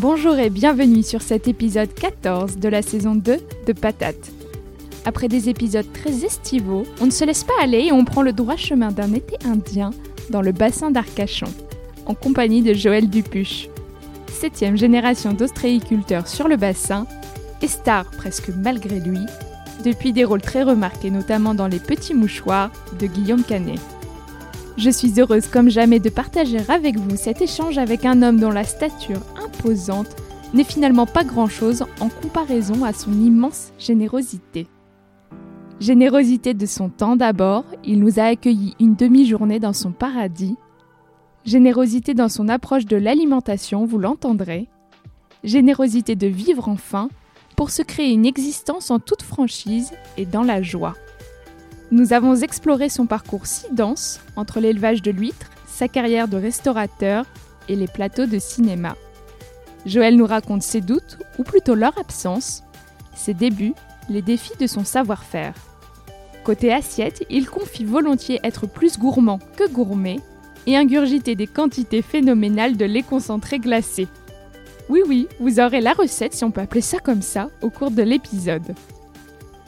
Bonjour et bienvenue sur cet épisode 14 de la saison 2 de Patate. Après des épisodes très estivaux, on ne se laisse pas aller et on prend le droit chemin d'un été indien dans le bassin d'Arcachon, en compagnie de Joël Dupuche, septième génération d'ostréiculteurs sur le bassin et star presque malgré lui, depuis des rôles très remarqués notamment dans Les Petits Mouchoirs de Guillaume Canet. Je suis heureuse comme jamais de partager avec vous cet échange avec un homme dont la stature imposante n'est finalement pas grand-chose en comparaison à son immense générosité. Générosité de son temps d'abord, il nous a accueillis une demi-journée dans son paradis. Générosité dans son approche de l'alimentation, vous l'entendrez. Générosité de vivre enfin pour se créer une existence en toute franchise et dans la joie. Nous avons exploré son parcours si dense entre l'élevage de l'huître, sa carrière de restaurateur et les plateaux de cinéma. Joël nous raconte ses doutes, ou plutôt leur absence, ses débuts, les défis de son savoir-faire. Côté assiette, il confie volontiers être plus gourmand que gourmet et ingurgiter des quantités phénoménales de lait concentré glacé. Oui oui, vous aurez la recette, si on peut appeler ça comme ça, au cours de l'épisode.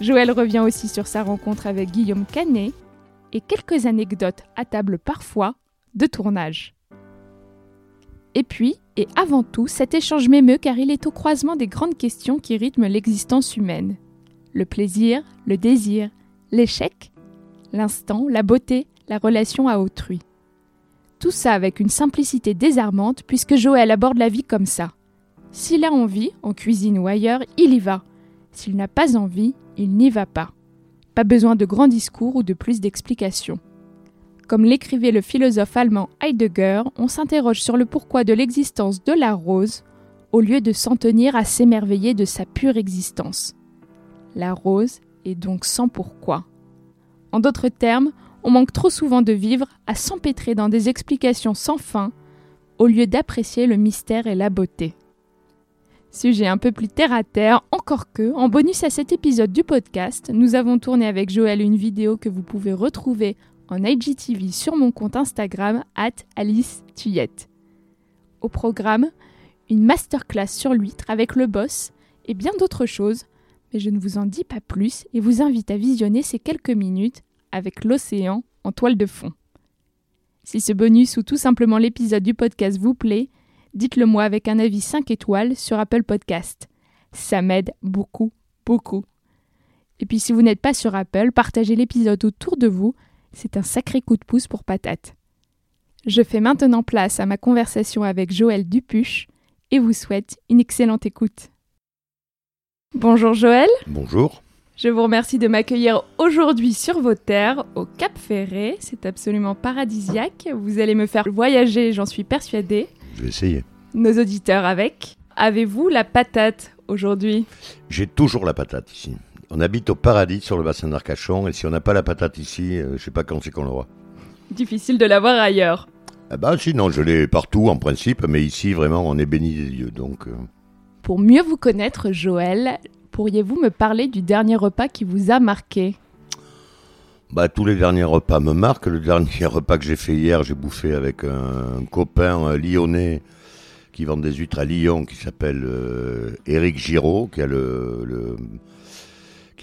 Joël revient aussi sur sa rencontre avec Guillaume Canet et quelques anecdotes à table parfois de tournage. Et puis, et avant tout, cet échange m'émeut car il est au croisement des grandes questions qui rythment l'existence humaine. Le plaisir, le désir, l'échec, l'instant, la beauté, la relation à autrui. Tout ça avec une simplicité désarmante puisque Joël aborde la vie comme ça. S'il a envie, en cuisine ou ailleurs, il y va. S'il n'a pas envie, il n'y va pas. Pas besoin de grands discours ou de plus d'explications. Comme l'écrivait le philosophe allemand Heidegger, on s'interroge sur le pourquoi de l'existence de la rose au lieu de s'en tenir à s'émerveiller de sa pure existence. La rose est donc sans pourquoi. En d'autres termes, on manque trop souvent de vivre à s'empêtrer dans des explications sans fin au lieu d'apprécier le mystère et la beauté. Sujet un peu plus terre à terre, encore que, en bonus à cet épisode du podcast, nous avons tourné avec Joël une vidéo que vous pouvez retrouver en IGTV sur mon compte Instagram, at Alice Tuyette. Au programme, une masterclass sur l'huître avec le boss et bien d'autres choses, mais je ne vous en dis pas plus et vous invite à visionner ces quelques minutes avec l'océan en toile de fond. Si ce bonus ou tout simplement l'épisode du podcast vous plaît, dites-le moi avec un avis 5 étoiles sur Apple Podcast. Ça m'aide beaucoup, beaucoup. Et puis si vous n'êtes pas sur Apple, partagez l'épisode autour de vous, c'est un sacré coup de pouce pour patate. Je fais maintenant place à ma conversation avec Joël Dupuche et vous souhaite une excellente écoute. Bonjour Joël. Bonjour. Je vous remercie de m'accueillir aujourd'hui sur vos terres, au Cap Ferré. C'est absolument paradisiaque. Vous allez me faire voyager, j'en suis persuadée. Je vais essayer. Nos auditeurs avec. Avez-vous la patate aujourd'hui? J'ai toujours la patate ici. On habite au paradis sur le bassin d'Arcachon et si on n'a pas la patate ici, euh, je sais pas quand c'est qu'on l'aura. Difficile de l'avoir ailleurs. Ah bah sinon, je l'ai partout en principe, mais ici vraiment on est béni des dieux donc. euh, Pour mieux vous connaître, Joël, pourriez-vous me parler du dernier repas qui vous a marqué? Bah tous les derniers repas me marquent. Le dernier repas que j'ai fait hier, j'ai bouffé avec un, copain lyonnais qui vend des huîtres à Lyon, qui s'appelle euh, Éric Giraud, qui est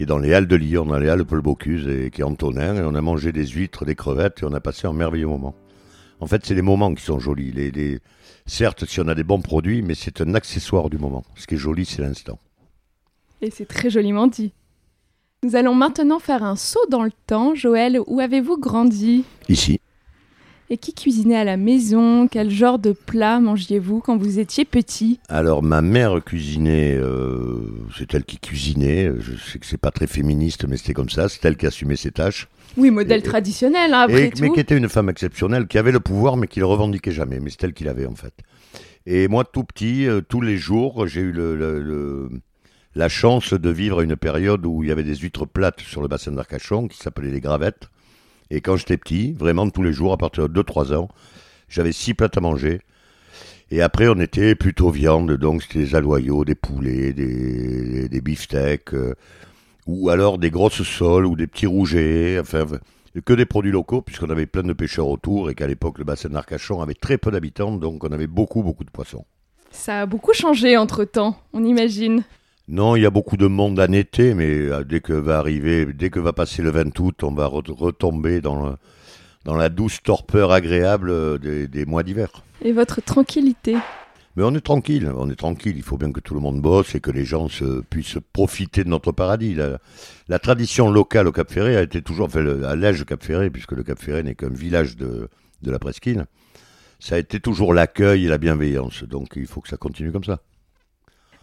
dans les Halles de Lyon, dans les Halles Paul Bocuse et qui est Antonin. Et on a mangé des huîtres, des crevettes et on a passé un merveilleux moment. En fait, c'est les moments qui sont jolis. Les- Certes, si on a des bons produits, mais c'est un accessoire du moment. Ce qui est joli, c'est l'instant. Et c'est très joliment dit. Nous allons maintenant faire un saut dans le temps. Joël, où avez-vous grandi? Ici. Et qui cuisinait à la maison? Quel genre de plat mangiez-vous quand vous étiez petit? Alors ma mère cuisinait, euh, c'est elle qui cuisinait. Je sais que c'est pas très féministe, mais c'était comme ça. C'est elle qui assumait ses tâches. Oui, modèle Et- traditionnel, hein, après Et- tout. mais qui était une femme exceptionnelle, qui avait le pouvoir, mais qui le revendiquait jamais. Mais c'est elle qui l'avait en fait. Et moi, tout petit, euh, tous les jours, j'ai eu le, le- le- la chance de vivre à une période où il y avait des huîtres plates sur le bassin d'Arcachon, qui s'appelaient les gravettes. Et quand j'étais petit, vraiment tous les jours, à partir de 2-3 ans, j'avais six plates à manger. Et après, on était plutôt viande, donc c'était des aloyaux, des poulets, des, beefsteaks, euh, ou alors des grosses soles, ou des petits rougets, enfin, que des produits locaux, puisqu'on avait plein de pêcheurs autour, et qu'à l'époque, le bassin d'Arcachon avait très peu d'habitants, donc on avait beaucoup, beaucoup de poissons. Ça a beaucoup changé entre-temps, on imagine. Non, il y a beaucoup de monde en été, mais euh, dès que va arriver, dès que va passer le 20 août, on va re- retomber dans, le- dans la douce torpeur agréable euh, des, des mois d'hiver. Et votre tranquillité? Mais on est tranquille, on est tranquille. Il faut bien que tout le monde bosse et que les gens se, puissent profiter de notre paradis. La, la tradition locale au Cap Ferré a été toujours, enfin, à l'âge Cap Ferré, puisque le Cap Ferré n'est qu'un village de, de la presqu'île. Ça a été toujours l'accueil et la bienveillance. Donc il faut que ça continue comme ça.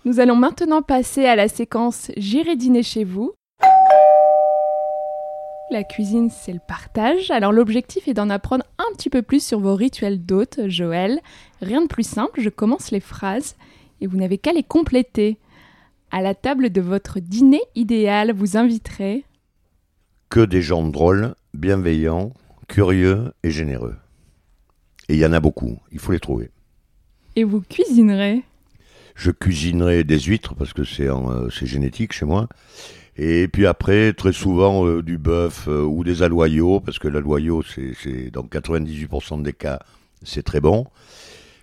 Nous allons maintenant passer à la séquence J'irai dîner chez vous. La cuisine, c'est le partage. Alors l'objectif est d'en apprendre un petit peu plus sur vos rituels d'hôtes, Joël. Rien de plus simple, je commence les phrases et vous n'avez qu'à les compléter. À la table de votre dîner idéal, vous inviterez Que des gens drôles, bienveillants, curieux et généreux. Et il y en a beaucoup. Il faut les trouver. et vous cuisinerez. Je cuisinerai des huîtres parce que c'est euh, c'est génétique chez moi. Et puis après, très souvent euh, du bœuf euh, ou des aloyaux parce que l'aloyau, c'est, dans 98% des cas, c'est très bon.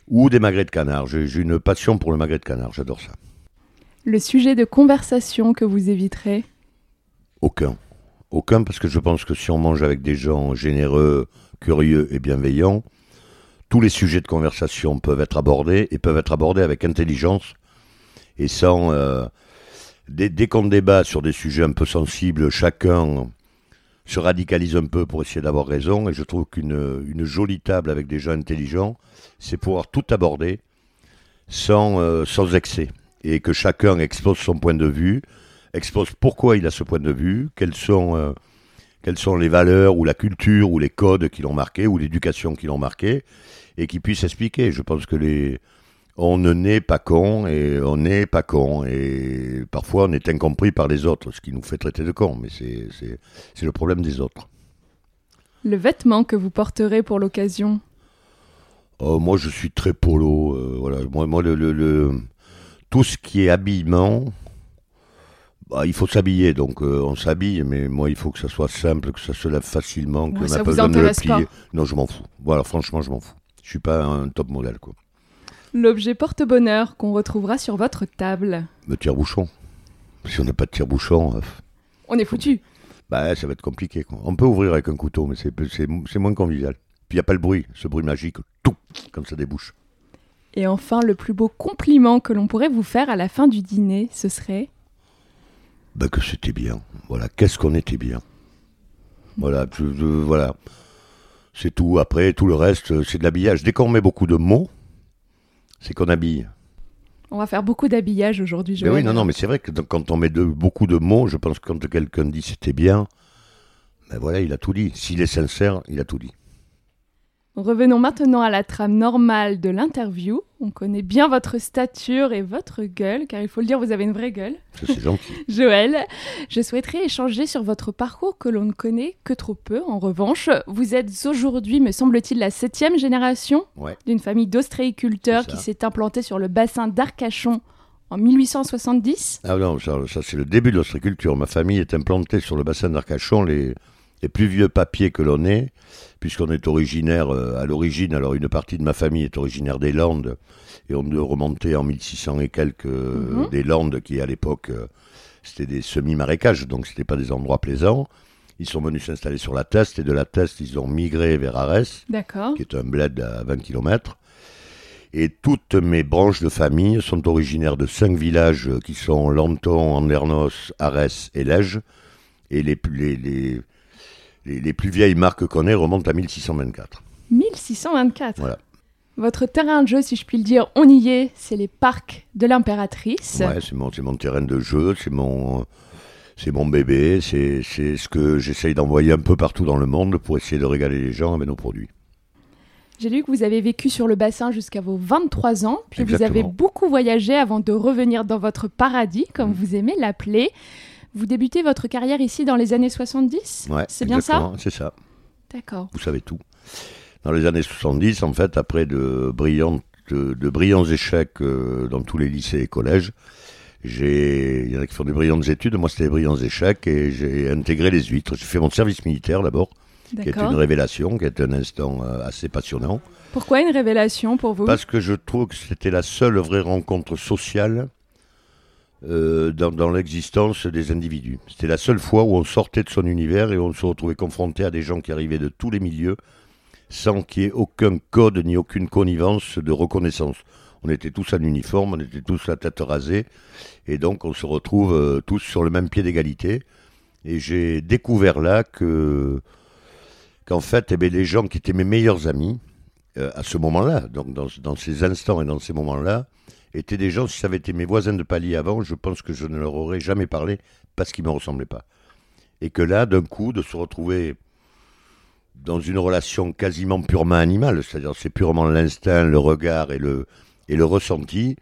Ou des magrets de canard. J'ai, j'ai une passion pour le magret de canard. J'adore ça. Le sujet de conversation que vous éviterez? Aucun. Aucun parce que je pense que si on mange avec des gens généreux, curieux et bienveillants, tous les sujets de conversation peuvent être abordés et peuvent être abordés avec intelligence et sans... euh, dès, qu'on débat sur des sujets un peu sensibles, chacun se radicalise un peu pour essayer d'avoir raison. Et je trouve qu'une une jolie table avec des gens intelligents, c'est pouvoir tout aborder sans, euh, sans excès. Et que chacun expose son point de vue expose pourquoi il a ce point de vue, quelles sont, euh, quelles sont les valeurs ou la culture ou les codes qui l'ont marqué ou l'éducation qui l'ont marqué et qui puisse expliquer. Je pense que les on ne naît pas con et on n'est pas con et parfois on est incompris par les autres, ce qui nous fait traiter de con, mais c'est le problème des autres. Le vêtement que vous porterez pour l'occasion. Oh, moi, je suis très polo. euh, voilà, moi, moi le, le- le- tout ce qui est habillement, bah, il faut s'habiller. Donc, euh, on s'habille, mais moi, il faut que ça soit simple, que ça se lave facilement, Ouais, ça n'a vous pas besoin de le pas. plier. Non, je m'en fous. Voilà, franchement, je m'en fous. Je suis pas un top modèle, quoi. L'objet porte-bonheur qu'on retrouvera sur votre table. Le tire-bouchon. Si on n'a pas de tire-bouchon, euh, On est foutu. bah, ça va être compliqué. Quoi. On peut ouvrir avec un couteau, mais c'est moins convivial. Puis il n'y a pas le bruit, ce bruit magique, tout, comme ça débouche. Et enfin, le plus beau compliment que l'on pourrait vous faire à la fin du dîner, ce serait Bah que c'était bien. Voilà, qu'est-ce qu'on était bien. Voilà, je- je- voilà. C'est tout. Après, tout le reste, euh, c'est de l'habillage. Dès qu'on met beaucoup de mots, c'est qu'on habille. On va faire beaucoup d'habillage aujourd'hui, Mais Joël. oui, non, non, mais c'est vrai que quand on met de, beaucoup de mots, je pense que quand quelqu'un dit c'était bien, ben voilà, il a tout dit. S'il est sincère, il a tout dit. Revenons maintenant à la trame normale de l'interview. On connaît bien votre stature et votre gueule, car il faut le dire, vous avez une vraie gueule. C'est gentil. Joël, je souhaiterais échanger sur votre parcours que l'on ne connaît que trop peu. En revanche, vous êtes aujourd'hui, me semble-t-il, la septième génération Ouais. d'une famille d'ostréiculteurs qui s'est implantée sur le bassin d'Arcachon en 1870. Ah non, ça, ça, c'est le début de l'ostréiculture. Ma famille est implantée sur le bassin d'Arcachon, les, les plus vieux papiers que l'on ait, puisqu'on est originaire euh, à l'origine. Alors une partie de ma famille est originaire des Landes, et on doit remonter en 1600 et quelques euh, Mhm. des Landes, qui à l'époque euh, c'était des semi-marécages, donc c'était pas des endroits plaisants. Ils sont venus s'installer sur la Teste, et de la Teste ils ont migré vers Arès qui est un bled à 20 km. Et toutes mes branches de famille sont originaires de cinq villages qui sont Lanton, Andernos, Arès et Lège. Et les, les, les, les, plus vieilles marques qu'on ait remontent à 1624. 1624 Voilà. Votre terrain de jeu, si je puis le dire, on y est, c'est les parcs de l'impératrice. Ouais, c'est mon, mon terrain de jeu, c'est mon, c'est mon bébé, c'est ce que j'essaye d'envoyer un peu partout dans le monde pour essayer de régaler les gens avec nos produits. J'ai lu que vous avez vécu sur le bassin jusqu'à vos 23 ans, puis vous avez beaucoup voyagé avant de revenir dans votre paradis, comme mm. vous aimez l'appeler. Vous débutez votre carrière ici dans les années 70 Ouais, c'est bien ça? C'est ça. D'accord. Vous savez tout. Dans les années 70, en fait, après de, brillantes, de, brillants échecs euh, dans tous les lycées et collèges, il y en a qui font des brillantes études, moi c'était des brillants échecs et j'ai intégré les huîtres. J'ai fait mon service militaire d'abord qui est une révélation, qui est un instant euh, assez passionnant. Pourquoi une révélation pour vous? Parce que je trouve que c'était la seule vraie rencontre sociale euh, dans, l'existence des individus. C'était la seule fois où on sortait de son univers et on se retrouvait confronté à des gens qui arrivaient de tous les milieux sans qu'il y ait aucun code ni aucune connivence de reconnaissance. On était tous en uniforme, on était tous la tête rasée, et donc on se retrouve euh, tous sur le même pied d'égalité. Et j'ai découvert là que qu'en fait, eh bien, les gens qui étaient mes meilleurs amis, euh, à ce moment-là, donc dans, ces instants et dans ces moments-là, étaient des gens, si ça avait été mes voisins de palier avant, je pense que je ne leur aurais jamais parlé parce qu'ils ne me ressemblaient pas. Et que là, d'un coup, de se retrouver dans une relation quasiment purement animale, c'est-à-dire c'est purement l'instinct, le regard et le, et le ressenti,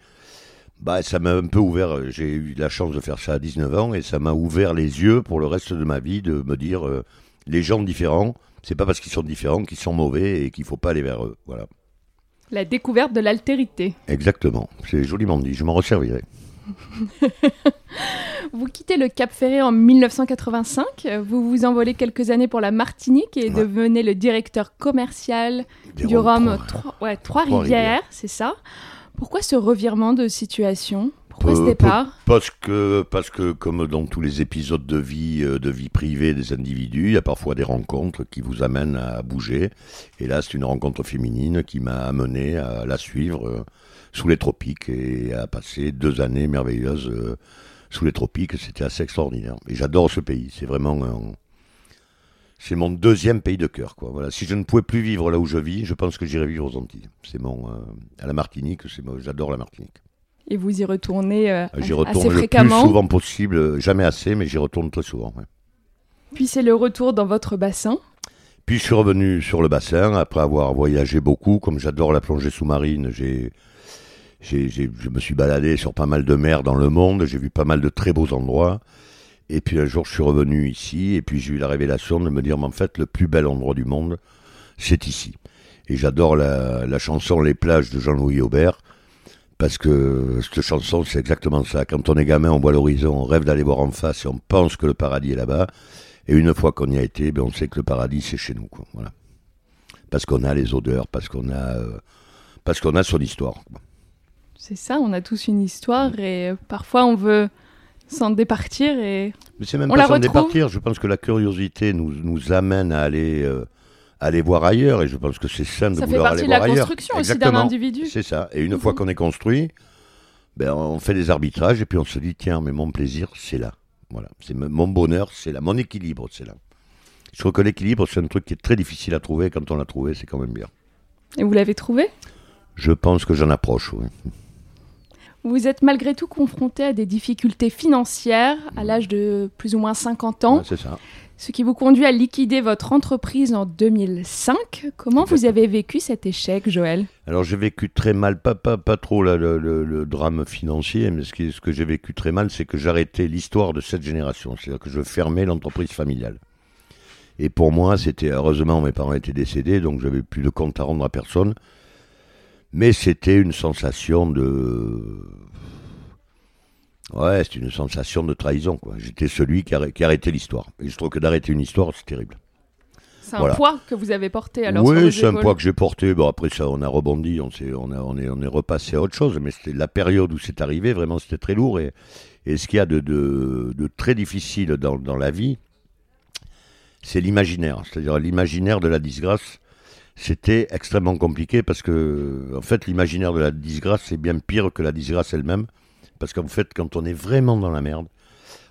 bah, ça m'a un peu ouvert, j'ai eu la chance de faire ça à 19 ans, et ça m'a ouvert les yeux pour le reste de ma vie, de me dire, euh, les gens différents, c'est pas parce qu'ils sont différents qu'ils sont mauvais et qu'il faut pas aller vers eux. Voilà. La découverte de l'altérité. Exactement. C'est joliment dit. Je m'en resservirai. vous quittez le Cap Ferré en 1985. Vous vous envolez quelques années pour la Martinique et devenez le directeur commercial du rhum Trois-Rivières, c'est ça. Pourquoi ce revirement de situation? Pourquoi ce départ Parce que, parce que, comme dans tous les épisodes de vie, euh, de vie privée des individus, il y a parfois des rencontres qui vous amènent à bouger. Et là, c'est une rencontre féminine qui m'a amené à la suivre euh, sous les tropiques et à passer deux années merveilleuses euh, sous les tropiques. C'était assez extraordinaire. Et j'adore ce pays. C'est vraiment c'est mon deuxième pays de cœur. Quoi. Voilà. Si je ne pouvais plus vivre là où je vis, je pense que j'irais vivre aux Antilles. C'est mon à la Martinique. C'est j'adore la Martinique et vous y retournez euh, J'y retourne le plus souvent possible, jamais assez, mais j'y retourne très souvent. Puis c'est le retour dans votre bassin Puis je suis revenu sur le bassin après avoir voyagé beaucoup. Comme j'adore la plongée sous-marine, j'ai, je me suis baladé sur pas mal de mers dans le monde, j'ai vu pas mal de très beaux endroits. Et puis un jour, je suis revenu ici, et puis j'ai eu la révélation de me dire, mais en fait, le plus bel endroit du monde, c'est ici. Et j'adore la, la chanson Les plages de Jean-Louis Aubert parce que cette chanson, c'est exactement ça. Quand on est gamin, on voit l'horizon, on rêve d'aller voir en face et on pense que le paradis est là-bas. Et une fois qu'on y a été, ben on sait que le paradis, c'est chez nous. Quoi. Voilà. Parce qu'on a les odeurs, parce qu'on a, euh, parce qu'on a son histoire. C'est ça, on a tous une histoire et parfois on veut s'en départir et. Mais c'est même pas s'en départir. Je pense que la curiosité nous, nous amène à aller. Euh, aller voir ailleurs. Et je pense que c'est sain de vouloir aller voir ailleurs. Ça fait partie de la construction aussi d'un individu. C'est ça. Et une fois qu'on est construit, ben, on fait des arbitrages et puis on se dit tiens, mais mon plaisir, c'est là. Voilà. C'est mon bonheur, c'est là. Mon équilibre, c'est là. Je trouve que l'équilibre, c'est un truc qui est très difficile à trouver. Quand on l'a trouvé, c'est quand même bien. Et vous l'avez trouvé? Je pense que j'en approche, oui. Vous êtes malgré tout confronté à des difficultés financières à l'âge de plus ou moins 50 ans. c'est ça ce qui vous conduit à liquider votre entreprise en 2005. Comment vous avez vécu cet échec, Joël? Alors j'ai vécu très mal, pas, pas, pas trop le, drame financier, mais ce, ce que j'ai vécu très mal, c'est que j'arrêtais l'histoire de cette génération, c'est-à-dire que je fermais l'entreprise familiale. Et pour moi, c'était heureusement mes parents étaient décédés, donc j'avais plus de compte à rendre à personne. Mais c'était une sensation de Ouais, c'est une sensation de trahison. quoi. J'étais celui qui, a, qui arrêtait l'histoire. Et je trouve que d'arrêter une histoire, c'est terrible. C'est un poids que vous avez porté alors Oui, c'est un poids que j'ai porté. Bon, après ça, on a rebondi, on, est, on, a, on, est, on est repassé à autre chose. Mais c'était la période où c'est arrivé, vraiment, c'était très lourd. Et, et ce qu'il y a de, de, de, très difficile dans, dans la vie, c'est l'imaginaire. C'est-à-dire l'imaginaire de la disgrâce. c'était extrêmement compliqué parce que, en fait, l'imaginaire de la disgrâce, c'est bien pire que la disgrâce elle-même. Parce qu'en fait, quand on est vraiment dans la merde,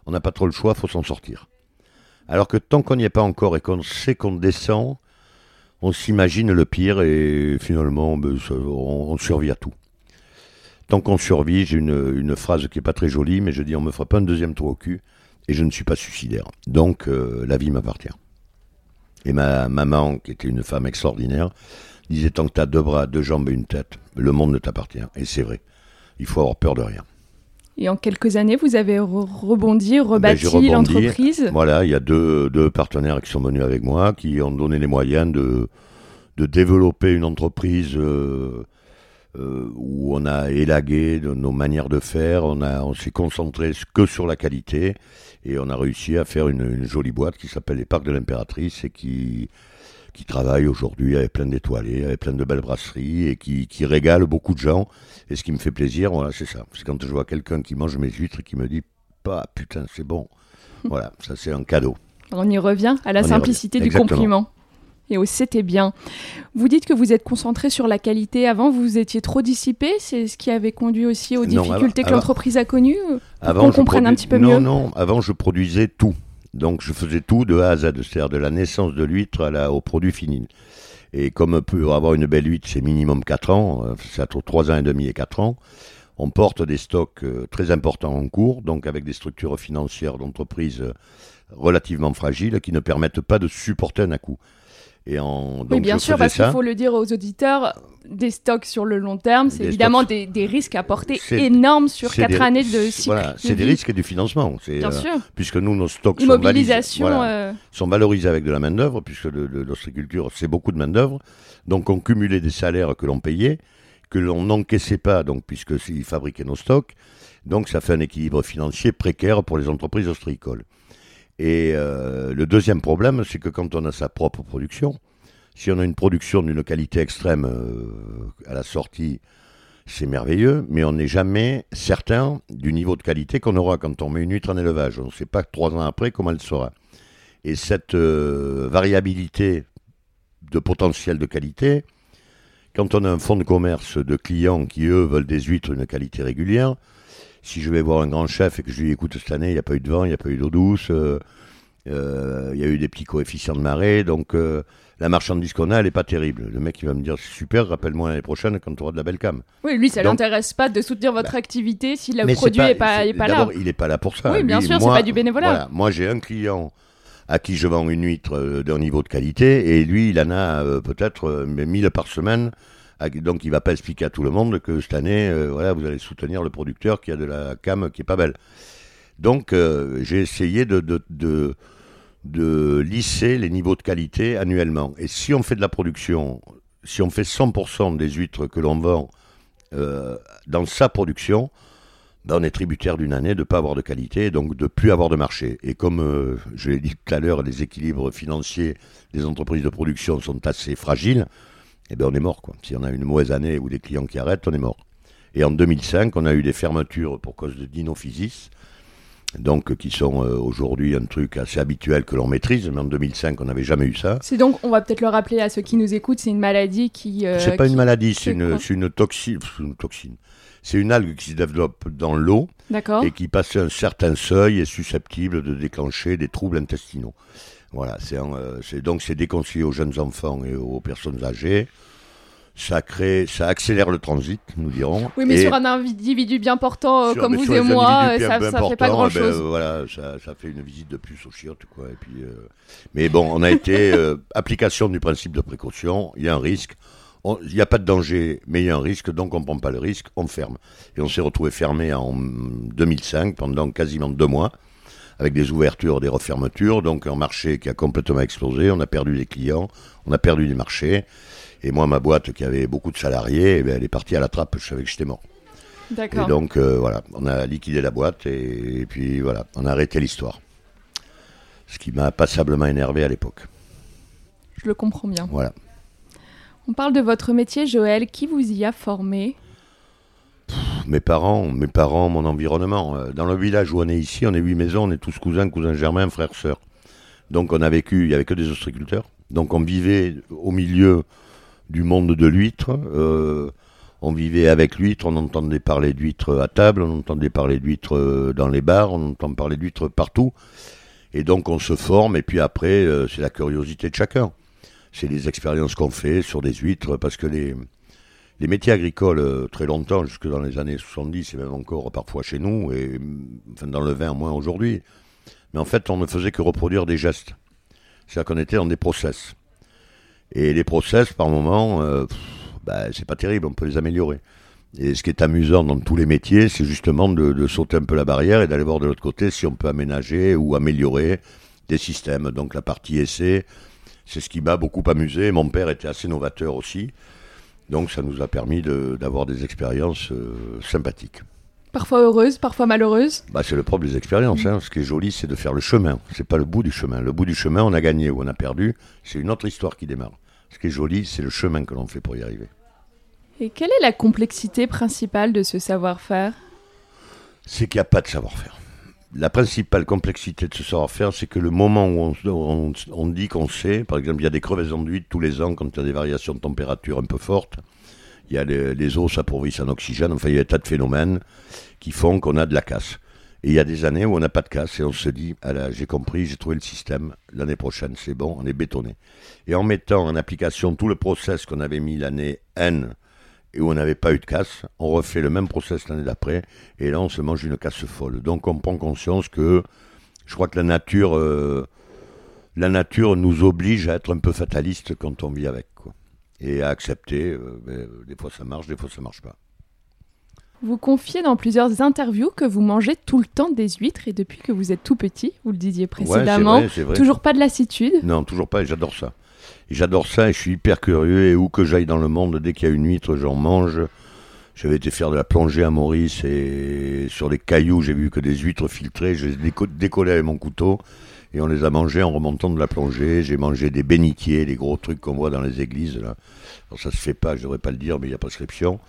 on n'a pas trop le choix, faut s'en sortir. Alors que tant qu'on n'y est pas encore et qu'on sait qu'on descend, on s'imagine le pire et finalement, ben, on, survit à tout. Tant qu'on survit, j'ai une, phrase qui n'est pas très jolie, mais je dis on me fera pas un deuxième trou au cul et je ne suis pas suicidaire. Donc euh, la vie m'appartient. Et ma maman, qui était une femme extraordinaire, disait tant que tu as deux bras, deux jambes et une tête, le monde ne t'appartient. Et c'est vrai. Il faut avoir peur de rien. Et en quelques années, vous avez rebondi, ben, rebâti l'entreprise. Voilà, il y a deux, deux, partenaires qui sont venus avec moi, qui ont donné les moyens de, de développer une entreprise euh, euh, où on a élagué de nos manières de faire, on, a, on s'est concentré que sur la qualité et on a réussi à faire une, jolie boîte qui s'appelle les Parcs de l'Impératrice et qui, qui travaille aujourd'hui avec plein d'étoilés, avec plein de belles brasseries et qui, qui régale beaucoup de gens. Et ce qui me fait plaisir, voilà, c'est ça. C'est quand je vois quelqu'un qui mange mes huîtres et qui me dit Pas putain, c'est bon. voilà, ça c'est un cadeau. On y revient à la simplicité du compliment et au c'était bien. Vous dites que vous êtes concentré sur la qualité. Avant, vous étiez trop dissipé. C'est ce qui avait conduit aussi aux difficultés que l'entreprise a connues Avant, on comprenne un petit peu mieux. Non, non. Avant, je produisais tout. Donc, je faisais tout de A à Z, c'est-à-dire de la naissance de l'huître au produit fini. Et comme peut avoir une belle huître, c'est minimum 4 ans, c'est entre 3 ans et demi et 4 ans, on porte des stocks euh, très importants en cours, donc avec des structures financières d'entreprise euh, relativement fragiles qui ne permettent pas de supporter un à-coup oui, bien sûr, parce qu'il faut le dire aux auditeurs, des stocks sur le long terme, c'est évidemment des, risques à porter énormes sur quatre années de cycle. Voilà, c'est des risques et du financement. Bien euh, sûr. Puisque nous, nos stocks sont, euh, sont, valorisés avec de la main-d'œuvre, puisque l'ostréiculture, c'est beaucoup de main-d'œuvre. Donc, on cumulait des salaires que l'on payait, que l'on n'encaissait pas, donc, puisqu'ils fabriquaient nos stocks. Donc, ça fait un équilibre financier précaire pour les entreprises ostréicoles. Et euh, le deuxième problème, c'est que quand on a sa propre production, si on a une production d'une qualité extrême euh, à la sortie, c'est merveilleux, mais on n'est jamais certain du niveau de qualité qu'on aura quand on met une huître en élevage. On ne sait pas trois ans après comment elle sera. Et cette euh, variabilité de potentiel de qualité, quand on a un fonds de commerce de clients qui, eux, veulent des huîtres d'une qualité régulière, si je vais voir un grand chef et que je lui écoute cette année, il n'y a pas eu de vent, il n'y a pas eu d'eau douce, euh, euh, il y a eu des petits coefficients de marée, donc euh, la marchandise qu'on a, elle n'est pas terrible. Le mec, il va me dire, c'est super, rappelle-moi l'année prochaine quand tu auras de la belle cam. Oui, lui, ça ne l'intéresse pas de soutenir votre bah, activité si le produit n'est pas, pas, là. il n'est pas là pour ça. Oui, bien sûr, c'est pas du bénévolat. moi, j'ai un client à qui je vends une huître d'un niveau de qualité, et lui, il en a peut-être 1000 par semaine donc il va pas expliquer à tout le monde que cette année, euh, voilà, vous allez soutenir le producteur qui a de la cam qui est pas belle. Donc euh, j'ai essayé de, lisser les niveaux de qualité annuellement. Et si on fait de la production, si on fait 100% des huîtres que l'on vend euh, dans sa production, ben on est tributaire d'une année de ne pas avoir de qualité, donc de plus avoir de marché. Et comme je l'ai dit tout à l'heure, les équilibres financiers des entreprises de production sont assez fragiles, eh bien on est mort. Quoi. Si on a une mauvaise année ou des clients qui arrêtent, on est mort. Et en 2005, on a eu des fermetures pour cause de dinophysis, donc qui sont euh, aujourd'hui un truc assez habituel que l'on maîtrise, mais en 2005, on n'avait jamais eu ça. C'est donc, on va peut-être le rappeler à ceux qui nous écoutent, c'est une maladie qui... Euh, c'est pas une maladie, c'est une, une, toxine. Une toxine. C'est une algue qui se développe dans l'eau et qui, passé un certain seuil, est susceptible de déclencher des troubles intestinaux. Voilà, euh, c'est donc c'est déconseillé aux jeunes enfants et aux personnes âgées. Ça crée, ça accélère le transit, nous dirons. Oui, mais sur un individu bien portant euh, comme vous et moi, euh, ça, ne fait pas grand chose. Eh ben, voilà, ça, ça, fait une visite de plus au chiottes, quoi. Et puis, mais bon, on a été application du principe de précaution. Il y a un risque. Il n'y a pas de danger, mais il y a un risque, donc on ne prend pas le risque, on ferme. Et on s'est retrouvé fermé en 2005 pendant quasiment deux mois avec des ouvertures, des refermetures, donc un marché qui a complètement explosé, on a perdu des clients, on a perdu des marchés, et moi, ma boîte qui avait beaucoup de salariés, eh elle est partie à la trappe, je savais que j'étais mort. D'accord. Et donc, euh, voilà, on a liquidé la boîte, et, puis voilà, on a arrêté l'histoire. Ce qui m'a passablement énervé à l'époque. Je le comprends bien. Voilà. On parle de votre métier, Joël. Qui vous y a formé? Mes parents, mes parents, mon environnement. Euh, dans le village où on est ici, on est huit maisons, on est tous cousins, cousins germains, frères, sœurs. Donc on a vécu, il n'y avait que des ostréiculteurs. Donc on vivait au milieu du monde de l'huître. Euh, on vivait avec l'huître, on entendait parler d'huître à table, on entendait parler d'huître euh, dans les bars, on entend parler d'huître partout. Et donc on se forme, et puis après, c'est la curiosité de chacun. C'est les expériences qu'on fait sur des huîtres, parce que les, les métiers agricoles, euh, très longtemps, jusque dans les années 70, et même encore parfois chez nous, et enfin, dans le vin moins aujourd'hui, mais en fait on ne faisait que reproduire des gestes. C'est-à-dire qu'on était dans des process. Et les process, par moment, euh, bah, c'est pas terrible, on peut les améliorer. Et ce qui est amusant dans tous les métiers, c'est justement de, de, sauter un peu la barrière et d'aller voir de l'autre côté si on peut aménager ou améliorer des systèmes. Donc la partie essai, c'est ce qui m'a beaucoup amusé. Mon père était assez novateur aussi. Donc ça nous a permis d'avoir de, des expériences euh, sympathiques. Parfois heureuses, parfois malheureuses? Bah, C'est le propre des expériences. Hein. Ce qui est joli, c'est de faire le chemin. C'est pas le bout du chemin. Le bout du chemin, on a gagné ou on a perdu. C'est une autre histoire qui démarre. Ce qui est joli, c'est le chemin que l'on fait pour y arriver. Et quelle est la complexité principale de ce savoir-faire? C'est qu'il n'y a pas de savoir-faire. La principale complexité de ce savoir-faire, c'est que le moment où on, dit qu'on sait, par exemple, il y a des crevaisons d'huile tous les ans quand il y a des variations de température un peu fortes, il y a les, les eaux s'appauvrissent en oxygène, enfin il y a un tas de phénomènes qui font qu'on a de la casse. Et il y a des années où on n'a pas de casse et on se dit, ah j'ai compris, j'ai trouvé le système, l'année prochaine c'est bon, on est bétonné. Et en mettant en application tout le process qu'on avait mis l'année N, et où on n'avait pas eu de casse, on refait le même process l'année d'après, et là on se mange une casse folle. Donc on prend conscience que je crois que la nature, euh, la nature nous oblige à être un peu fataliste quand on vit avec, quoi. et à accepter. Euh, ben, des fois ça marche, des fois ça marche pas. Vous confiez dans plusieurs interviews que vous mangez tout le temps des huîtres et depuis que vous êtes tout petit, vous le disiez précédemment, ouais, c'est vrai, c'est vrai. toujours pas de lassitude? Non, toujours pas, et j'adore ça. J'adore ça et je suis hyper curieux et où que j'aille dans le monde, dès qu'il y a une huître, j'en mange. J'avais été faire de la plongée à Maurice et sur les cailloux, j'ai vu que des huîtres filtrées, je les ai décollées avec mon couteau et on les a mangées en remontant de la plongée. J'ai mangé des bénitiers, les gros trucs qu'on voit dans les églises. Là. Alors ça se fait pas, je devrais pas le dire, mais il y a prescription.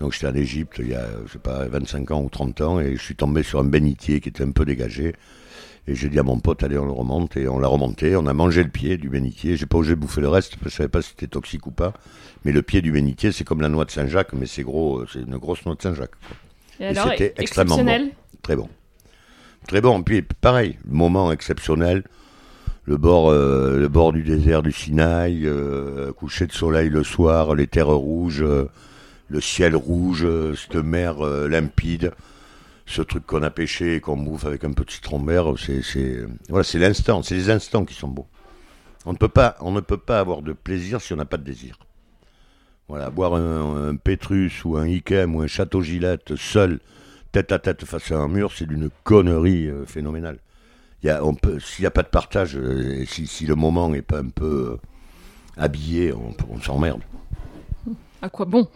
Donc j'étais en Égypte il y a, je sais pas, 25 ans ou 30 ans et je suis tombé sur un bénitier qui était un peu dégagé. Et j'ai dit à mon pote, allez, on le remonte. Et on l'a remonté. On a mangé le pied du bénitier. J'ai pas osé bouffer le reste, parce que je savais pas si c'était toxique ou pas. Mais le pied du bénitier, c'est comme la noix de Saint-Jacques, mais c'est gros, c'est une grosse noix de Saint-Jacques. Et, c'était extrêmement bon. Très bon. Très bon. Puis pareil, moment exceptionnel. Le bord, euh, le bord du désert du Sinaï, euh, coucher de soleil le soir, les terres rouges, euh, le ciel rouge, cette mer limpide ce truc qu'on a pêché et qu'on bouffe avec un peu de citron vert, c'est, voilà, c'est l'instant, c'est les instants qui sont beaux. On ne peut pas, on ne peut pas avoir de plaisir si on n'a pas de désir. Voilà, boire un, Pétrus ou un Ikem ou un Château Gillette seul, tête à tête face à un mur, c'est d'une connerie euh, phénoménale. Y a, on peut, s'il n'y a pas de partage, euh, si, si, le moment n'est pas un peu euh, habillé, on, on s'emmerde. À quoi bon?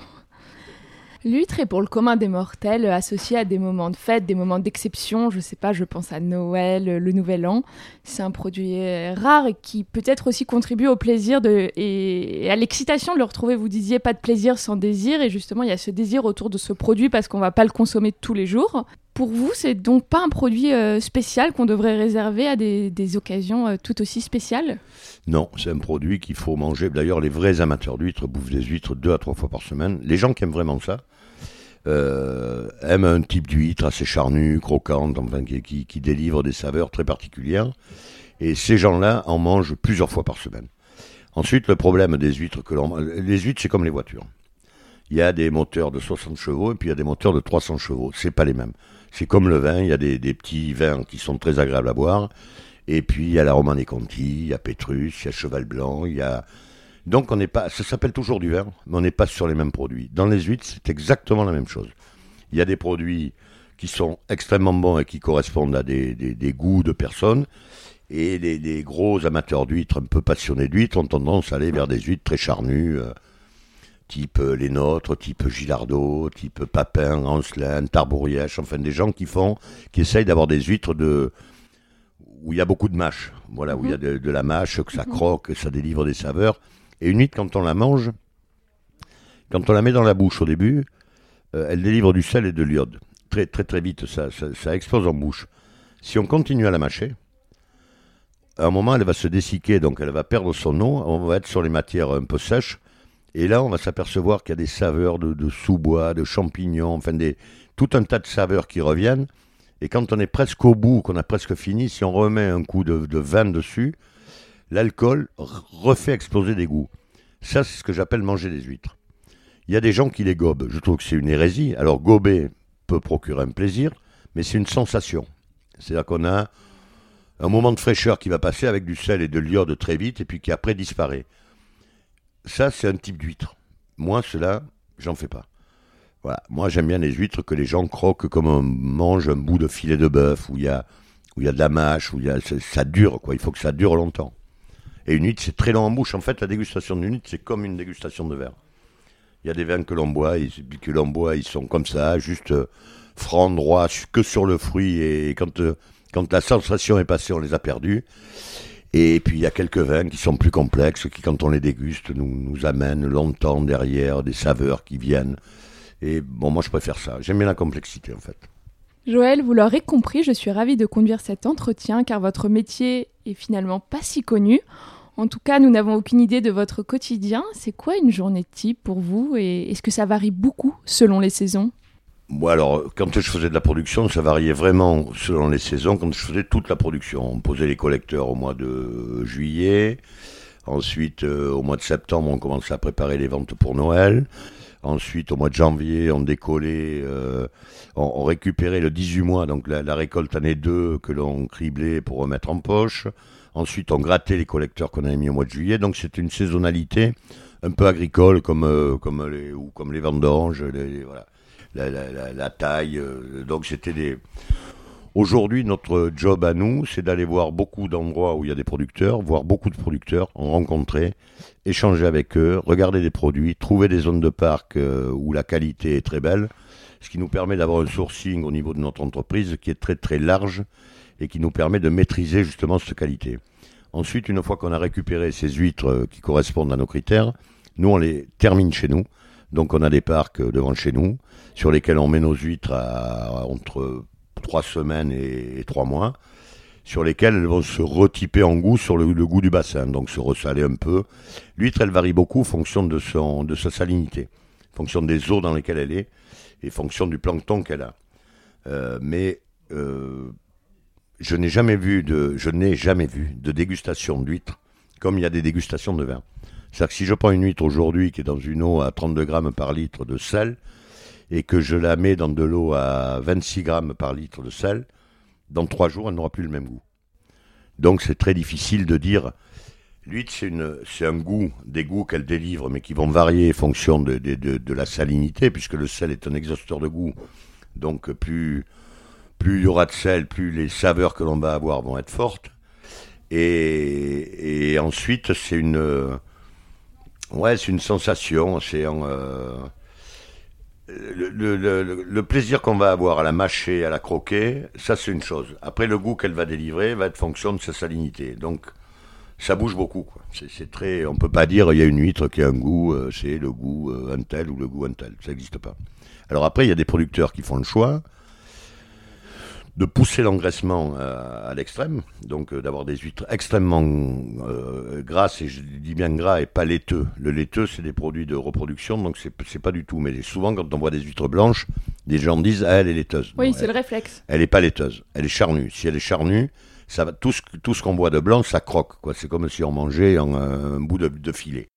L'huître est pour le commun des mortels associé à des moments de fête, des moments d'exception. Je sais pas, je pense à Noël, le Nouvel An. C'est un produit rare et qui peut-être aussi contribue au plaisir et à l'excitation de le retrouver. Vous disiez pas de plaisir sans désir et justement il y a ce désir autour de ce produit parce qu'on va pas le consommer tous les jours. Pour vous, c'est donc pas un produit euh, spécial qu'on devrait réserver à des, des occasions euh, tout aussi spéciales? Non, c'est un produit qu'il faut manger. D'ailleurs, les vrais amateurs d'huîtres bouffent des huîtres deux à trois fois par semaine. Les gens qui aiment vraiment ça, euh, aime un type d'huître assez charnu, croquante, enfin qui, qui, délivre des saveurs très particulières. Et ces gens-là en mangent plusieurs fois par semaine. Ensuite, le problème des huîtres que l'on les huîtres, c'est comme les voitures. Il y a des moteurs de 60 chevaux et puis il y a des moteurs de 300 chevaux. C'est pas les mêmes. C'est comme le vin. Il y a des, des, petits vins qui sont très agréables à boire. Et puis il y a la Romane Conti, il y a Pétrus, il y a Cheval Blanc, il y a donc on n'est pas, ça s'appelle toujours du vin, mais on n'est pas sur les mêmes produits. Dans les huîtres, c'est exactement la même chose. Il y a des produits qui sont extrêmement bons et qui correspondent à des, des, des goûts de personnes. Et les, les gros amateurs d'huîtres, un peu passionnés d'huîtres, ont tendance à aller vers des huîtres très charnues, euh, type euh, les nôtres, type Gilardo, type Papin, Ancelin, Tarbourièche, enfin des gens qui font, qui essayent d'avoir des huîtres de, où il y a beaucoup de mâche. Voilà, où il y a de, de la mâche, que ça croque, que ça délivre des saveurs. Et une huître, quand on la mange, quand on la met dans la bouche au début, euh, elle délivre du sel et de l'iode. Très, très, très vite, ça, ça, explose en bouche. Si on continue à la mâcher, à un moment, elle va se dessiquer, donc elle va perdre son eau. On va être sur les matières un peu sèches. Et là, on va s'apercevoir qu'il y a des saveurs de, sous-bois, de champignons, enfin tout un tas de saveurs qui reviennent. Et quand on est presque au bout, qu'on a presque fini, si on remet un coup de vin dessus, l'alcool refait exploser des goûts. Ça, c'est ce que j'appelle manger des huîtres. Il y a des gens qui les gobent. Je trouve que c'est une hérésie. Alors, gober peut procurer un plaisir, mais c'est une sensation. C'est-à-dire qu'on a un moment de fraîcheur qui va passer avec du sel et de l'iode très vite, et puis qui après disparaît. Ça, c'est un type d'huître. Moi, cela, j'en fais pas. Voilà. Moi, j'aime bien les huîtres que les gens croquent comme on mange un bout de filet de bœuf, où il y a, où il y a de la mâche, où il y a, ça, dure, quoi. Il faut que ça dure longtemps. Et une huître, c'est très long en bouche. En fait, la dégustation d'une huître, c'est comme une dégustation de verre. Il y a des vins que l'on boit, et que l'on boit, ils sont comme ça, juste euh, francs, droits, que sur le fruit. Et quand, euh, quand la sensation est passée, on les a perdus. Et puis il y a quelques vins qui sont plus complexes, qui quand on les déguste nous, nous amènent longtemps derrière des saveurs qui viennent. Et bon, moi je préfère ça. J'aime bien la complexité en fait. Joël, vous l'aurez compris, je suis ravie de conduire cet entretien car votre métier est finalement pas si connu. En tout cas, nous n'avons aucune idée de votre quotidien. C'est quoi une journée type pour vous et est-ce que ça varie beaucoup selon les saisons? Bon, alors, quand je faisais de la production, ça variait vraiment selon les saisons. Quand je faisais toute la production, on posait les collecteurs au mois de juillet. Ensuite, euh, au mois de septembre, on commençait à préparer les ventes pour Noël. Ensuite, au mois de janvier, on décollait, euh, on, récupérait le 18 mois, donc la, la récolte année 2 que l'on criblait pour remettre en poche. Ensuite, on grattait les collecteurs qu'on avait mis au mois de juillet. Donc, c'est une saisonnalité un peu agricole, comme, euh, comme, les, ou comme les vendanges, voilà, la, taille. Euh, donc, c'était des. Aujourd'hui, notre job à nous, c'est d'aller voir beaucoup d'endroits où il y a des producteurs, voir beaucoup de producteurs, en rencontrer, échanger avec eux, regarder des produits, trouver des zones de parc euh, où la qualité est très belle, ce qui nous permet d'avoir un sourcing au niveau de notre entreprise qui est très très large et qui nous permet de maîtriser justement cette qualité. Ensuite, une fois qu'on a récupéré ces huîtres euh, qui correspondent à nos critères, nous on les termine chez nous. Donc on a des parcs euh, devant chez nous sur lesquels on met nos huîtres à, entre trois semaines et, trois mois, sur lesquels elles vont se retyper en goût sur le, goût du bassin, donc se ressaler un peu. L'huître, elle varie beaucoup en fonction de, son, de sa salinité, en fonction des eaux dans lesquelles elle est et en fonction du plancton qu'elle a. Euh, mais je n'ai jamais vu de, je n'ai jamais vu de dégustation d'huîtres comme il y a des dégustations de vin. C'est-à-dire que si je prends une huître aujourd'hui qui est dans une eau à 32 grammes par litre de sel et que je la mets dans de l'eau à 26 grammes par litre de sel, dans trois jours, elle n'aura plus le même goût. Donc c'est très difficile de dire. L'huître, c'est, un goût, des goûts qu'elle délivre, mais qui vont varier en fonction de, de, la salinité, puisque le sel est un exhausteur de goût. Donc plus, plus il y aura de sel, plus les saveurs que l'on va avoir vont être fortes. Et, ensuite, c'est une, ouais, une sensation. C'est euh, le, plaisir qu'on va avoir à la mâcher, à la croquer, ça c'est une chose. Après, le goût qu'elle va délivrer va être fonction de sa salinité. Donc, ça bouge beaucoup. C'est, très, on peut pas dire il y a une huître qui a un goût, euh, c'est le goût euh, un tel ou le goût un tel. Ça n'existe pas. Alors après, il y a des producteurs qui font le choix de pousser l'engraissement euh, à, l'extrême, donc euh, d'avoir des huîtres extrêmement euh, grasses, et je dis bien gras et pas laiteux. Le laiteux, c'est des produits de reproduction, donc c'est pas du tout. Mais souvent, quand on voit des huîtres blanches, des gens disent ah, elle est laiteuse. Oui, c'est le réflexe. Elle est pas laiteuse, elle est charnue. Si elle est charnue, ça va, tout ce, tout ce qu'on voit de blanc, ça croque. quoi. C'est comme si on mangeait un, bout de, filet.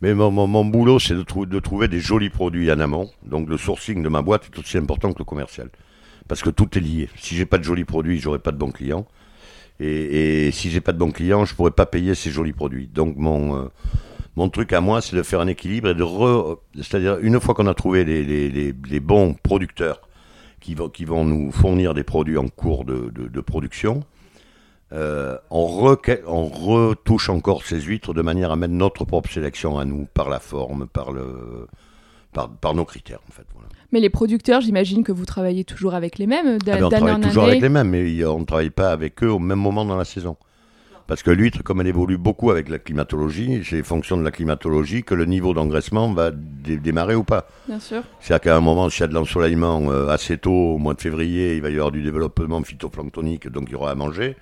Mais mon, mon, boulot, c'est de, de trouver des jolis produits en amont. Donc le sourcing de ma boîte est aussi important que le commercial parce que tout est lié. Si j'ai pas de jolis produits, j'aurai pas de bons clients. Et, et si j'ai pas de bons clients, je pourrais pas payer ces jolis produits. Donc mon euh, mon truc à moi, c'est de faire un équilibre et de re, c'est-à-dire une fois qu'on a trouvé les, les, les, bons producteurs qui vont qui vont nous fournir des produits en cours de, de, production, euh, on, re, on retouche encore ces huîtres de manière à mettre notre propre sélection à nous par la forme, par le par, nos critères en fait. Mais les producteurs, j'imagine que vous travaillez toujours avec les mêmes ah ben, On travaille toujours avec les mêmes, mais on ne travaille pas avec eux au même moment dans la saison. Parce que l'huître, comme elle évolue beaucoup avec la climatologie, c'est fonction de la climatologie que le niveau d'engraissement va démarrer ou pas. Bien sûr. C'est-à-dire qu'à un moment, s'il y a de l'ensoleillement euh, assez tôt, au mois de février, il va y avoir du développement phytoplanctonique, donc il y aura à manger,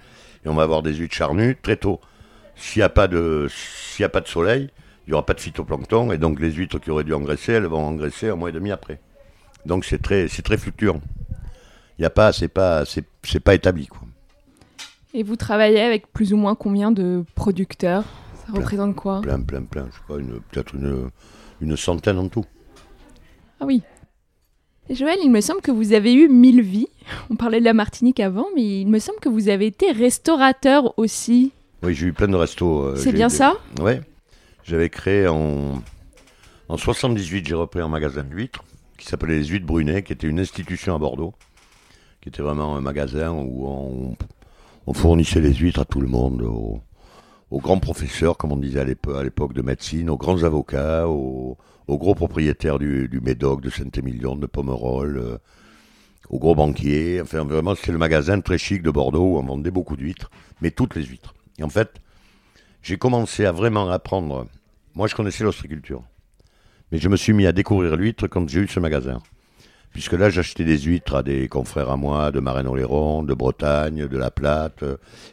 et on va avoir des huîtres charnues très tôt. S'il n'y a pas de, s'il a pas de soleil, il n'y aura pas de phytoplancton, et donc les huîtres qui auraient dû engraisser, elles vont engraisser un mois et demi après. Donc c'est très, c'est très fluctuant. Il y a pas, c'est pas, c'est, c'est pas établi quoi. Et vous travaillez avec plus ou moins combien de producteurs? Ça représente quoi? Plein, plein, plein. Je sais pas, une, peut-être une, une centaine en tout. Ah oui. Et Joël, il me semble que vous avez eu mille vies. On parlait de la Martinique avant, mais il me semble que vous avez été restaurateur aussi. Oui, j'ai eu plein de restos. euh, C'est bien des- ça? Ouais. J'avais créé en, en 78, j'ai repris un magasin de huîtres qui s'appelait les Huîtres Brunet, qui était une institution à Bordeaux, qui était vraiment un magasin où on, fournissait les huîtres à tout le monde, aux, grands professeurs, comme on disait à l'épo- à l'époque de médecine, aux grands avocats, aux, gros propriétaires du, Médoc, de Saint-Émilion, de Pomerol, euh, aux gros banquiers. Enfin, vraiment, c'était le magasin très chic de Bordeaux où on vendait beaucoup d'huîtres, mais toutes les huîtres. Et en fait, j'ai commencé à vraiment apprendre. Moi, je connaissais l'ostréiculture. Mais je me suis mis à découvrir l'huître quand j'ai eu ce magasin. Puisque là, j'achetais des huîtres à des confrères à moi, de Marennes-Oléron, de Bretagne, de La Plate.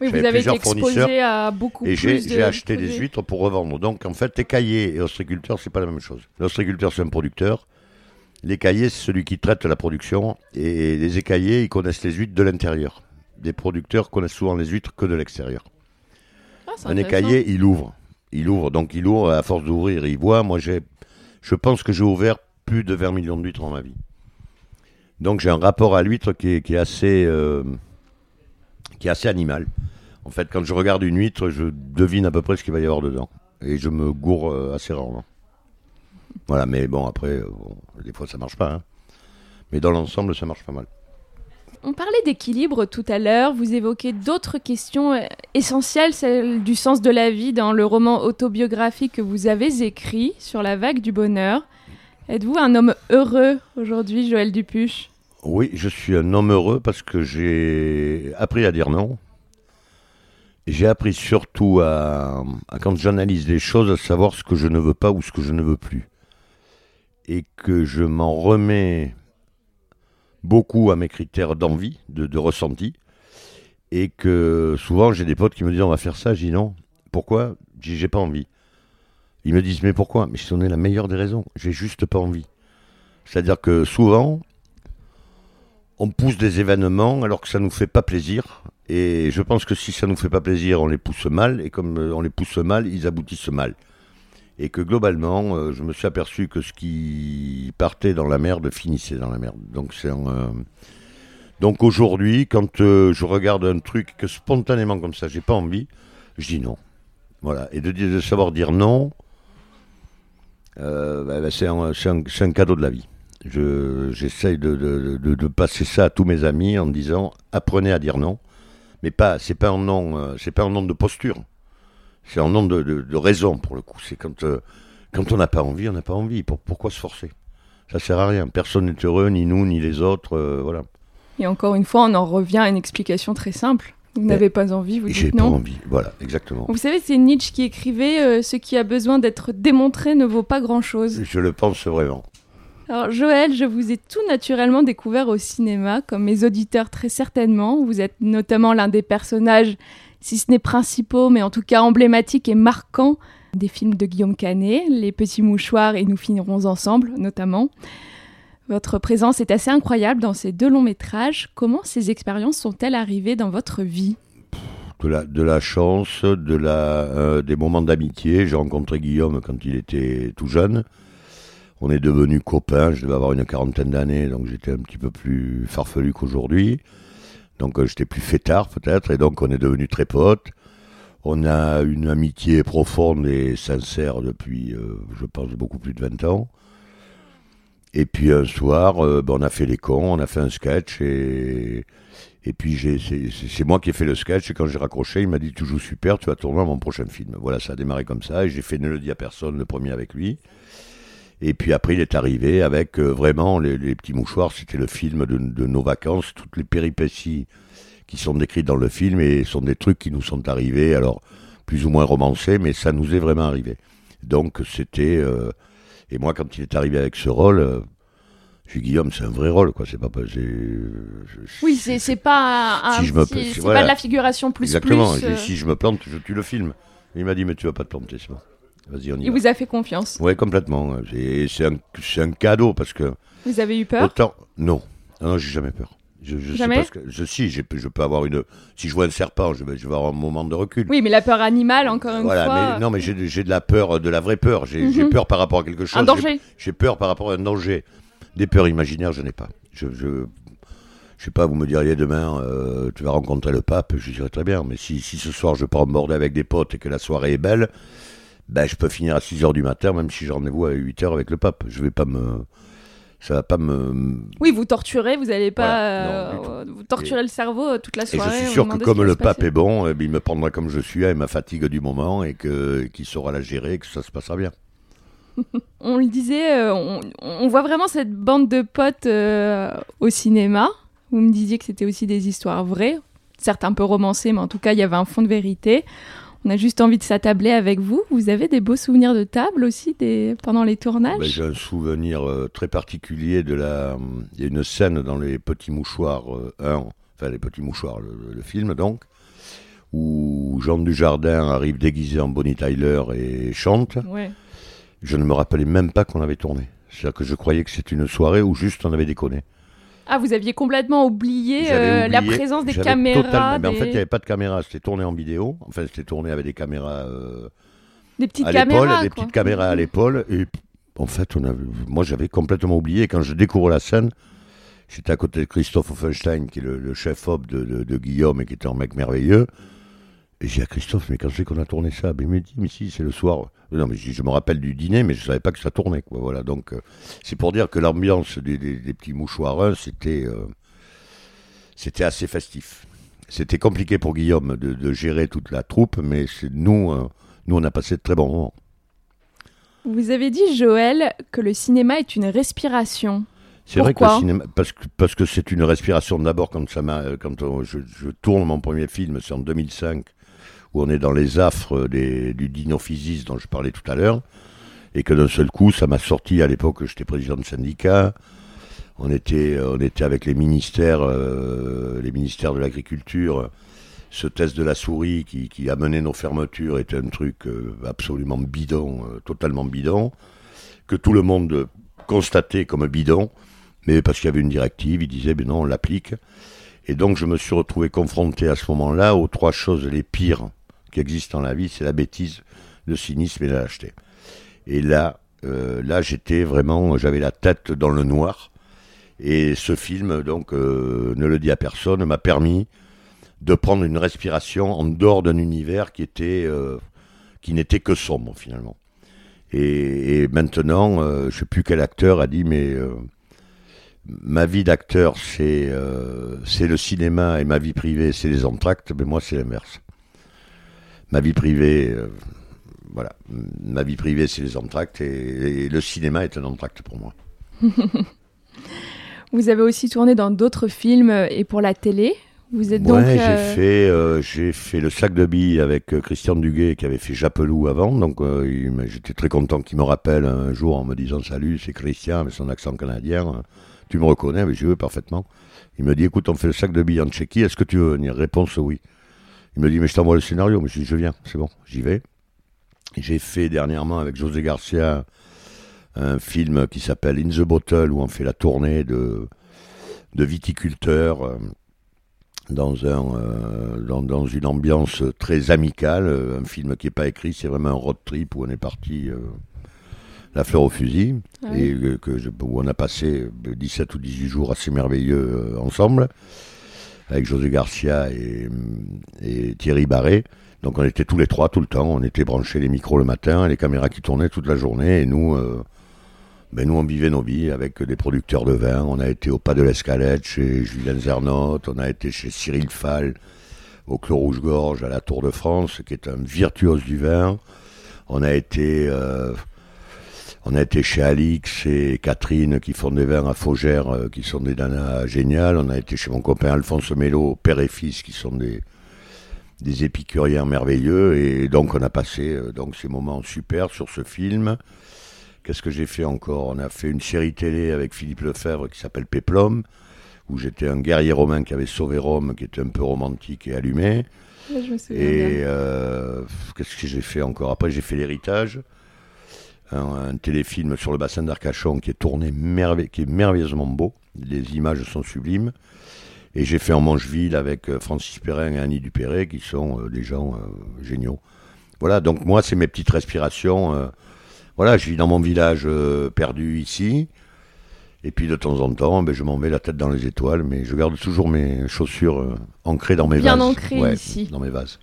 Oui, vous avez été exposé à beaucoup Et j'ai plus de j'ai acheté des huîtres pour revendre. Donc, en fait, écaillé et ostréiculteur, c'est pas la même chose. L'ostréiculteur, c'est un producteur. L'écaillé, c'est celui qui traite la production. Et les écaillés, ils connaissent les huîtres de l'intérieur. Les producteurs connaissent souvent les huîtres que de l'extérieur. Ah, Un écaillé, il ouvre. Il ouvre, donc il ouvre, à force d'ouvrir, il voit. Moi, j'ai, je pense que j'ai ouvert plus de 20 millions d'huîtres dans ma vie. Donc j'ai un rapport à l'huître qui est, qui est assez, euh, qui est assez animal. En fait, quand je regarde une huître, je devine à peu près ce qu'il va y avoir dedans. Et je me gourre euh, assez rarement. Voilà, mais bon, après, euh, bon, des fois ça marche pas. hein. Mais dans l'ensemble, ça marche pas mal. On parlait d'équilibre tout à l'heure, vous évoquez d'autres questions euh, essentielles, celle du sens de la vie dans le roman autobiographique que vous avez écrit sur la vague du bonheur. Êtes-vous un homme heureux aujourd'hui, Joël Dupuche? Oui, je suis un homme heureux parce que j'ai appris à dire non. J'ai appris surtout à, à, quand j'analyse les choses, à savoir ce que je ne veux pas ou ce que je ne veux plus. Et que je m'en remets beaucoup à mes critères d'envie, de, ressenti. Et que souvent j'ai des potes qui me disent on va faire ça, je dis non. Pourquoi? J'ai pas envie. Ils me disent mais pourquoi? Mais ce n'est la meilleure des raisons, j'ai juste pas envie. C'est-à-dire que souvent, on pousse des événements alors que ça nous fait pas plaisir. Et je pense que si ça nous fait pas plaisir, on les pousse mal. Et comme euh, on les pousse mal, ils aboutissent mal. Et que globalement, euh, je me suis aperçu que ce qui partait dans la merde finissait dans la merde. Donc euh, aujourd'hui, quand euh, je regarde un truc que spontanément comme ça, j'ai pas envie, je dis non. Voilà. Et de, savoir dire non, bah, bah, c'est un, cadeau de la vie. Je- J'essaye de, passer ça à tous mes amis en disant apprenez à dire non, mais pas c'est pas un c'est pas un nom de posture, c'est un nom de, de- de raison pour le coup. C'est quand euh, quand on n'a pas envie, on n'a pas envie. Pour- pourquoi se forcer? Ça sert à rien. Personne n'est heureux, ni nous ni les autres. euh, voilà. Et encore une fois, on en revient à une explication très simple. Vous Mais- n'avez pas envie, vous Et j'ai dites pas envie. Voilà, exactement. Vous savez, c'est Nietzsche qui écrivait euh, Ce qui a besoin d'être démontré ne vaut pas grand-chose. Je le pense vraiment. Alors Joël, je vous ai tout naturellement découvert au cinéma, comme mes auditeurs très certainement. Vous êtes notamment l'un des personnages, si ce n'est principaux, mais en tout cas emblématiques et marquants des films de Guillaume Canet, Les Petits Mouchoirs et Nous finirons ensemble notamment. Votre présence est assez incroyable dans ces deux longs métrages. Comment ces expériences sont-elles arrivées dans votre vie? De la, chance, de la, euh, des moments d'amitié. J'ai rencontré Guillaume quand il était tout jeune. On est devenus copains. Je devais avoir une quarantaine d'années, donc j'étais un petit peu plus farfelu qu'aujourd'hui. Donc euh, j'étais plus fêtard peut-être, et donc on est devenus très potes. On a une amitié profonde et sincère depuis, euh, je pense, beaucoup plus de 20 ans. Et puis un soir, euh, ben, on a fait les cons, on a fait un sketch et, et puis c'est moi qui ai fait le sketch et quand j'ai raccroché, il m'a dit tu joues super, tu vas tourner mon prochain film. Voilà, ça a démarré comme ça et j'ai fait Ne le dis à personne le premier avec lui. Et puis après, il est arrivé avec euh, vraiment les, les petits mouchoirs. C'était le film de, de nos vacances, toutes les péripéties qui sont décrites dans le film et sont des trucs qui nous sont arrivés. Alors plus ou moins romancés, mais ça nous est vraiment arrivé. Donc c'était euh, et moi quand il est arrivé avec ce rôle. euh, j'ai dit, Guillaume, c'est un vrai rôle, quoi. C'est pas, c'est, je- Oui, c'est c'est pas un, Si je me- c'est voilà. pas de la figuration plus Exactement. plus. Euh, Si je me plante, je tue le film. Il m'a dit, mais tu vas pas te planter, c'est bon. Vas-y, on y Il va. vous a fait confiance. Ouais, complètement. C'est un, un cadeau parce que Vous avez eu peur? autant. Non, non, j'ai jamais peur. Je, je sais Jamais? pas ce que- je, si, je peux avoir une. Si je vois un serpent, je vais, je vais avoir un moment de recul. Oui, mais la peur animale, encore une voilà, fois. mais non, mais j'ai j'ai de la peur, de la vraie peur. J'ai Mhm. peur par rapport à quelque chose. un danger? J'ai peur par rapport à un danger. Des peurs imaginaires, je n'ai pas. Je, je, je sais pas, vous me diriez demain, euh, tu vas rencontrer le pape, je dirais très bien. Mais si, si ce soir je pars border avec des potes et que la soirée est belle, ben je peux finir à 6 heures du matin, même si j'ai rendez-vous à 8 heures avec le pape. Je vais pas me. Ça va pas me. Oui, vous torturez, vous n'allez pas Voilà, non, euh, vous torturer le cerveau euh, toute la Et soirée. je suis sûr que comme le pape est bon, eh bien, il me prendra comme je suis, avec ma fatigue du moment, et que qu'il saura la gérer, et que ça se passera bien. On le disait, euh, on, on voit vraiment cette bande de potes euh, au cinéma. Vous me disiez que c'était aussi des histoires vraies, certes un peu romancées, mais en tout cas, il y avait un fond de vérité. On a juste envie de s'attabler avec vous. Vous avez des beaux souvenirs de table aussi des... pendant les tournages Ben, J'ai un souvenir euh, très particulier de la. Il y a une scène dans les Petits Mouchoirs euh, 1, enfin les Petits Mouchoirs, le, le film donc, où Jean Dujardin arrive déguisé en Bonnie Tyler et chante. Ouais. Je ne me rappelais même pas qu'on avait tourné. C'est-à-dire que je croyais que c'était une soirée où juste on avait déconné. Ah, vous aviez complètement oublié, euh, la présence des caméras, totalement- mais en fait, il n'y avait pas de caméra, c'était tourné en vidéo. Enfin, c'était tourné avec des caméras euh, des petites à l'épaule, caméras. des quoi. petites caméras à l'épaule. Et en fait, on avait, moi, j'avais complètement oublié. Quand je découvre la scène, j'étais à côté de Christophe Offenstein, qui est le, le chef-op de, de- de Guillaume et qui était un mec merveilleux. Et j'ai à Christophe, mais quand c'est qu'on a tourné ça Ben, Il me dit, mais si, c'est le soir. Non, mais je, je me rappelle du dîner, mais je savais pas que ça tournait. Quoi. Voilà, donc, euh, c'est pour dire que l'ambiance des, des- des petits mouchoirs, c'était, euh, c'était assez festif. C'était compliqué pour Guillaume de, de gérer toute la troupe, mais c'est nous, euh, nous, on a passé de très bons moments. Vous avez dit, Joël, que le cinéma est une respiration. C'est vrai que le cinéma, parce que parce que c'est une respiration d'abord quand ça m'a, quand on- je, je tourne mon premier film, c'est en 2005, où on est dans les affres du dinophysis dont je parlais tout à l'heure, et que d'un seul coup, ça m'a sorti à l'époque, j'étais président de syndicat, on était, était avec les ministères, euh, les ministères de l'agriculture. Ce test de la souris qui, qui a mené nos fermetures était un truc euh, absolument bidon, euh, totalement bidon, que tout le monde constatait comme bidon, mais parce qu'il y avait une directive, il disait, ben non, on l'applique. Et donc je me suis retrouvé confronté à ce moment-là aux trois choses les pires qui existent dans la vie, c'est la bêtise, le cynisme et la lâcheté. Et là, euh, là j'étais vraiment, j'avais la tête dans le noir. Et ce film, donc, euh, ne le dit à personne, m'a permis de prendre une respiration en dehors d'un univers qui était, euh, qui n'était que sombre finalement. Et, maintenant, je sais plus quel acteur a dit, mais ma vie d'acteur, c'est c'est le cinéma et ma vie privée, c'est les entractes. Mais moi, c'est l'inverse. Ma vie privée, euh, voilà, ma vie privée, c'est les entractes et, et le cinéma est un entracte pour moi. Vous avez aussi tourné dans d'autres films et pour la télé. Vous êtes donc. Ouais, j'ai euh, fait, euh, j'ai fait le sac de billes avec Christian Duguay qui avait fait Japelou avant, donc j'étais très content qu'il me rappelle un jour en me disant salut, c'est Christian avec son accent canadien, tu me reconnais, mais je veux parfaitement. Il me dit écoute, on fait le sac de billes en Tchéquie, est-ce que tu veux venir? Réponse oui. Il me dit mais je t'envoie le scénario, mais je dis je viens, c'est bon, j'y vais. J'ai fait dernièrement avec José Garcia un film qui s'appelle In the Bottle où on fait la tournée de de viticulteurs. euh, dans, un, euh, dans, dans une ambiance très amicale, un film qui n'est pas écrit, c'est vraiment un road trip où on est parti euh, la fleur au fusil, et que je- où on a passé euh, 17 ou 18 jours assez merveilleux ensemble, avec José Garcia et, Thierry Barré. Donc on était tous les trois tout le temps, on était branchés les micros le matin, les caméras qui tournaient toute la journée, et nous... euh, ben nous, on vivait nos vies avec des producteurs de vin. On a été au Pas de l'Escalette chez Julien Zernotte. On a été chez Cyril Fall au Clos Rouge-Gorge à la Tour de France, qui est un virtuose du vin. On a été, euh, on a été chez Alix et Catherine qui font des vins à Faugère, euh, qui sont des nanas géniales. On a été chez mon copain Alphonse Mello, père et fils, qui sont des, des épicuriens merveilleux. Et donc, on a passé euh, donc ces moments super sur ce film. Qu'est-ce que j'ai fait encore? On a fait une série télé avec Philippe Lefebvre qui s'appelle Péplum, où j'étais un guerrier romain qui avait sauvé Rome, qui était un peu romantique et allumé. Là, je me souviens Et euh, qu'est-ce que j'ai fait encore? Après, j'ai fait l'héritage, un, un téléfilm sur le bassin d'Arcachon qui est tourné merveille- qui est merveilleusement beau. Les images sont sublimes. Et j'ai fait en Mancheville avec euh, Francis Perrin et Annie Dupéré, qui sont euh, des gens euh, géniaux. Voilà, donc moi, c'est mes petites respirations. euh, voilà, je vis dans mon village perdu ici. Et puis de temps en temps, ben, je m'en vais la tête dans les étoiles, mais je garde toujours mes chaussures ancrées dans mes Bien vases. ancrées Ouais, ici. Dans mes vases.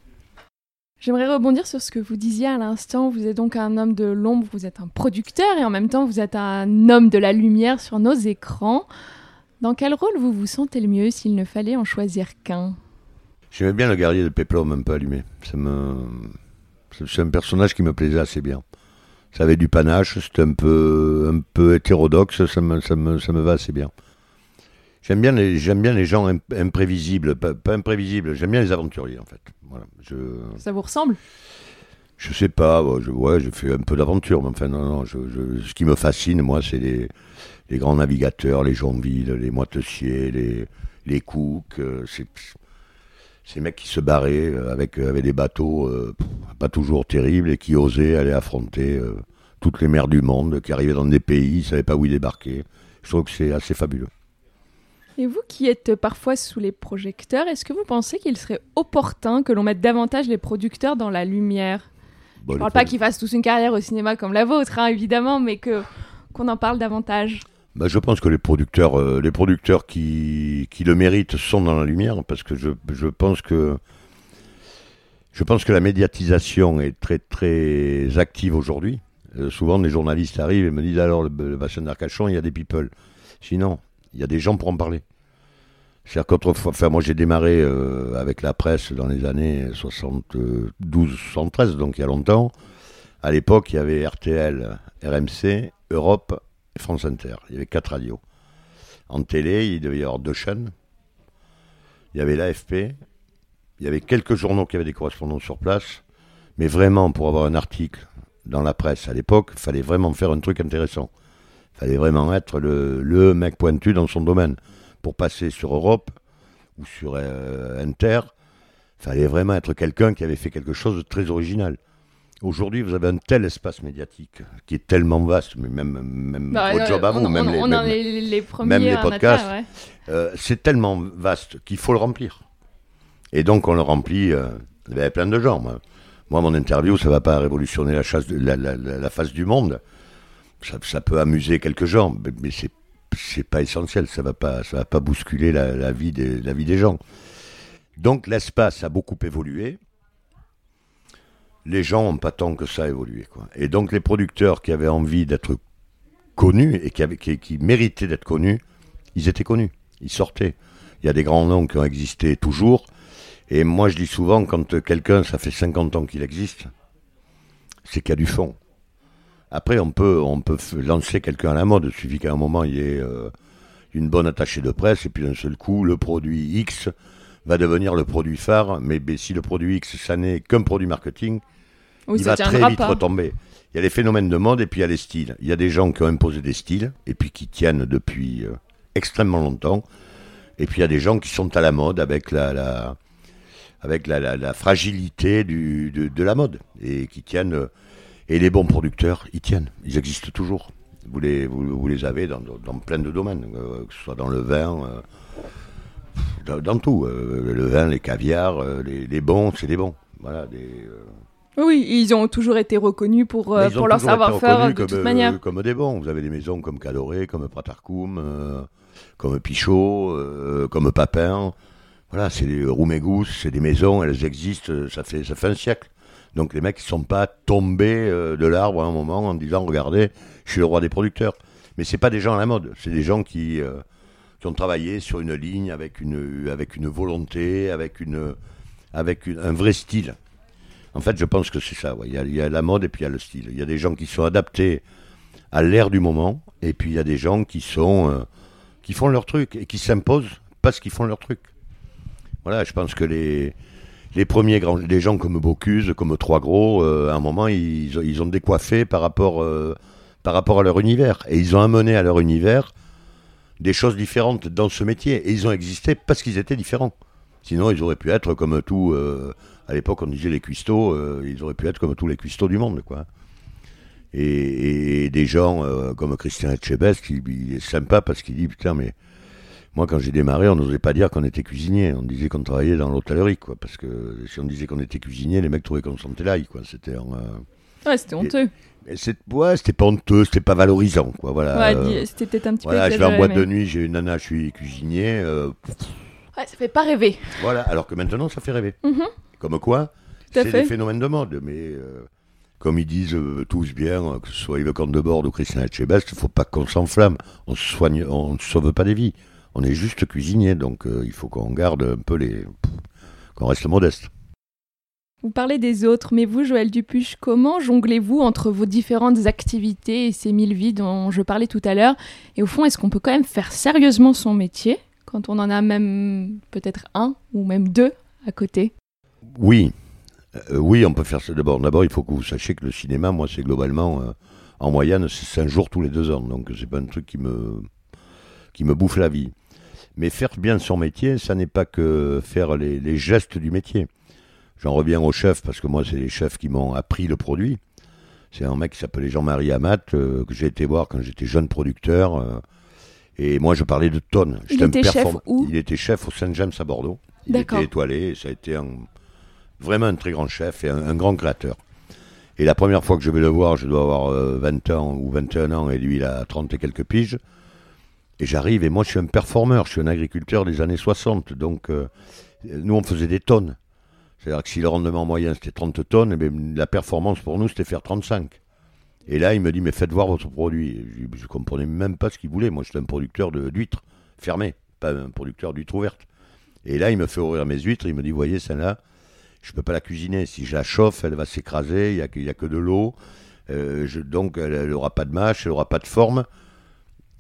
J'aimerais rebondir sur ce que vous disiez à l'instant. Vous êtes donc un homme de l'ombre, vous êtes un producteur et en même temps vous êtes un homme de la lumière sur nos écrans. Dans quel rôle vous vous sentez le mieux s'il ne fallait en choisir qu'un? J'aimais bien le guerrier de Péplum un peu allumé. C'est un personnage qui me plaisait assez bien. Ça avait du panache, c'était un peu, un peu hétérodoxe, ça me, ça, me, ça me va assez bien. J'aime bien les, j'aime bien les gens imp- imprévisibles, pas, pas imprévisibles, j'aime bien les aventuriers en fait. Voilà. Je, Ça vous ressemble? Je sais pas, ouais, je, ouais, j'ai fait un peu d'aventure, mais enfin non, non, je, je- ce qui me fascine, moi, c'est les, les grands navigateurs, les Jonville, les Moitessiers, les, les Cook, euh, ces mecs qui se barraient euh, avec, avec des bateaux euh, pas toujours terribles et qui osaient aller affronter euh, toutes les mers du monde, qui arrivaient dans des pays, ils savaient pas où ils débarquaient. Je trouve que c'est assez fabuleux. Et vous qui êtes parfois sous les projecteurs, est-ce que vous pensez qu'il serait opportun que l'on mette davantage les producteurs dans la lumière? Bon, Je les parle pas qu'ils fassent tous une carrière au cinéma comme la vôtre, hein, évidemment, mais que qu'on en parle davantage. Bah, je pense que les producteurs, euh, les producteurs qui, qui le méritent sont dans la lumière parce que je, je pense que je pense que la médiatisation est très très active aujourd'hui. Euh, souvent, des journalistes arrivent et me disent alors le, le bassin d'Arcachon, il y a des people. Sinon, il y a des gens pour en parler. C'est-à-dire qu'autrefois, moi j'ai démarré euh, avec la presse dans les années 72, 73, donc il y a longtemps. À l'époque, il y avait RTL, RMC, Europe et France Inter. Il y avait quatre radios. En télé, il devait y avoir deux chaînes. Il y avait l'AFP. Il y avait quelques journaux qui avaient des correspondants sur place. Mais vraiment, pour avoir un article dans la presse à l'époque, il fallait vraiment faire un truc intéressant. Il fallait vraiment être le, le mec pointu dans son domaine. Pour passer sur Europe ou sur euh, Inter, il fallait vraiment être quelqu'un qui avait fait quelque chose de très original. Aujourd'hui, vous avez un tel espace médiatique qui est tellement vaste, mais même, même Bah, votre euh, job à vous, même les, même- les, les les podcasts. ouais. euh, c'est tellement vaste qu'il faut le remplir. Et donc on le remplit euh, avec plein de gens. Moi. Moi, mon interview, ça va pas révolutionner la, chasse de- la, la- la- la face du monde. Ça, peut amuser quelques gens, mais, c'est pas essentiel. Ça va pas ça va pas bousculer la, vie des la vie des gens. Donc l'espace a beaucoup évolué. Les gens n'ont pas tant que ça évolué. Quoi. Et donc les producteurs qui avaient envie d'être connus et qui, avaient, qui, qui méritaient d'être connus, ils étaient connus. Ils sortaient. Il y a des grands noms qui ont existé toujours. Et moi, je dis souvent, quand quelqu'un, ça fait 50 ans qu'il existe, c'est qu'il y a du fond. Après, on peut, on peut lancer quelqu'un à la mode. Il suffit qu'à un moment, il y ait euh, une bonne attachée de presse, et puis d'un seul coup, le produit X va devenir le produit phare. Mais, si le produit X, ça n'est qu'un produit marketing, Oui, il va très vite pas. retomber. Il y a les phénomènes de mode et puis il y a les styles. Il y a des gens qui ont imposé des styles et puis qui tiennent depuis euh, extrêmement longtemps. Et puis il y a des gens qui sont à la mode avec la, la- avec la, la- la fragilité du, de, de la mode et qui tiennent. euh, et les bons producteurs, ils tiennent. Ils existent toujours. Vous les, vous, vous les avez dans, plein de domaines, euh, que ce soit dans le vin, euh, dans, dans tout. euh, le vin, les caviars, les, les bons, c'est des bons. Voilà, des, Oui, ils ont toujours été reconnus pour, ont leur savoir-faire de comme, toute manière. Comme des bons. Vous avez des maisons comme Cadoré, comme Pratarkoum, euh, comme Pichot, comme Papin. Voilà, c'est des Roumégous, c'est des maisons, elles existent, ça fait, ça fait un siècle. Donc les mecs ne sont pas tombés euh, de l'arbre à un moment en disant regardez, je suis le roi des producteurs. Mais c'est pas des gens à la mode, c'est des gens qui, euh, ont travaillé sur une ligne avec une, volonté, avec, un vrai style. En fait, je pense que c'est ça. ouais. Il, y a, il y a la mode et puis il y a le style. Il y a des gens qui sont adaptés à l'ère du moment, et puis il y a des gens qui sont euh, qui font leur truc et qui s'imposent parce qu'ils font leur truc. Voilà, je pense que les les premiers des gens comme Bocuse, comme Trois Gros, euh, à un moment ils, ils ont décoiffé par rapport euh, par rapport à leur univers et ils ont amené à leur univers des choses différentes dans ce métier. Et ils ont existé parce qu'ils étaient différents. Sinon, ils auraient pu être comme tout. euh, à l'époque, on disait les cuistots, ils auraient pu être comme tous les cuistots du monde, quoi. Et, et- des gens comme Christian Etchebest, qui est sympa parce qu'il dit Putain, mais moi, quand j'ai démarré, on n'osait pas dire qu'on était cuisinier. On disait qu'on travaillait dans l'hôtellerie, quoi. Parce que si on disait qu'on était cuisinier, les mecs trouvaient qu'on sentait l'ail, quoi. C'était. en, euh, Ouais, c'était honteux. ouais, c'était pas honteux, c'était pas valorisant, quoi. Voilà. Ouais, c'était peut-être un petit voilà, peu je vais en boîte de nuit, j'ai une nana, je suis cuisinier. euh, Ouais, ça fait pas rêver. voilà, alors que maintenant, ça fait rêver. Mhm. Comme quoi, c'est des phénomènes de mode, mais euh, comme ils disent euh, tous bien, euh, que ce soit Yves Comte de Bord ou Christian Etchebest, il faut pas qu'on s'enflamme. On soigne, on ne sauve pas des vies. On est juste cuisinier, donc euh, il faut qu'on garde un peu les. qu'on reste modeste. Vous parlez des autres, mais vous, Joël Dupuche, comment jonglez-vous entre vos différentes activités et ces mille vies dont je parlais tout à l'heure? Et au fond, est-ce qu'on peut quand même faire sérieusement son métier quand on en a même peut-être un ou même deux à côté? Oui, Euh, oui, on peut faire ça. D'abord, d'abord, il faut que vous sachiez que le cinéma, moi, c'est globalement, euh, en moyenne, c'est 5 jours tous les deux ans. Donc, c'est pas un truc qui me, qui me bouffe la vie. Mais faire bien son métier, ça n'est pas que faire les, les gestes du métier. J'en reviens aux chefs, parce que moi, c'est les chefs qui m'ont appris le produit. C'est un mec qui s'appelait Jean-Marie Amat, euh, que j'ai été voir quand j'étais jeune producteur. euh, et moi, je parlais de tonnes. Il était chef où Il était chef au Saint-James à Bordeaux. Il était étoilé, et ça a été un, vraiment un très grand chef et un, un grand créateur. Et la première fois que je vais le voir, je dois avoir euh, 20 ans ou 21 ans, et lui, il a 30 et quelques piges. Et j'arrive, et moi, je suis un performeur, je suis un agriculteur des années 60. Donc, euh, nous, on faisait des tonnes. C'est-à-dire que si le rendement moyen, c'était 30 tonnes, eh bien, la performance pour nous, c'était faire 35. Et là, il me dit, mais faites voir votre produit. Je, je comprenais même pas ce qu'il voulait. Moi, j'étais un producteur d'huîtres fermées, pas un producteur d'huîtres ouvertes. Et là, il me fait ouvrir mes huîtres. Il me dit, voyez, celle-là, je peux pas la cuisiner. Si je la chauffe, elle va s'écraser. Il y a, a que de l'eau. Euh, donc, elle n'aura pas de mâche, elle n'aura pas de forme.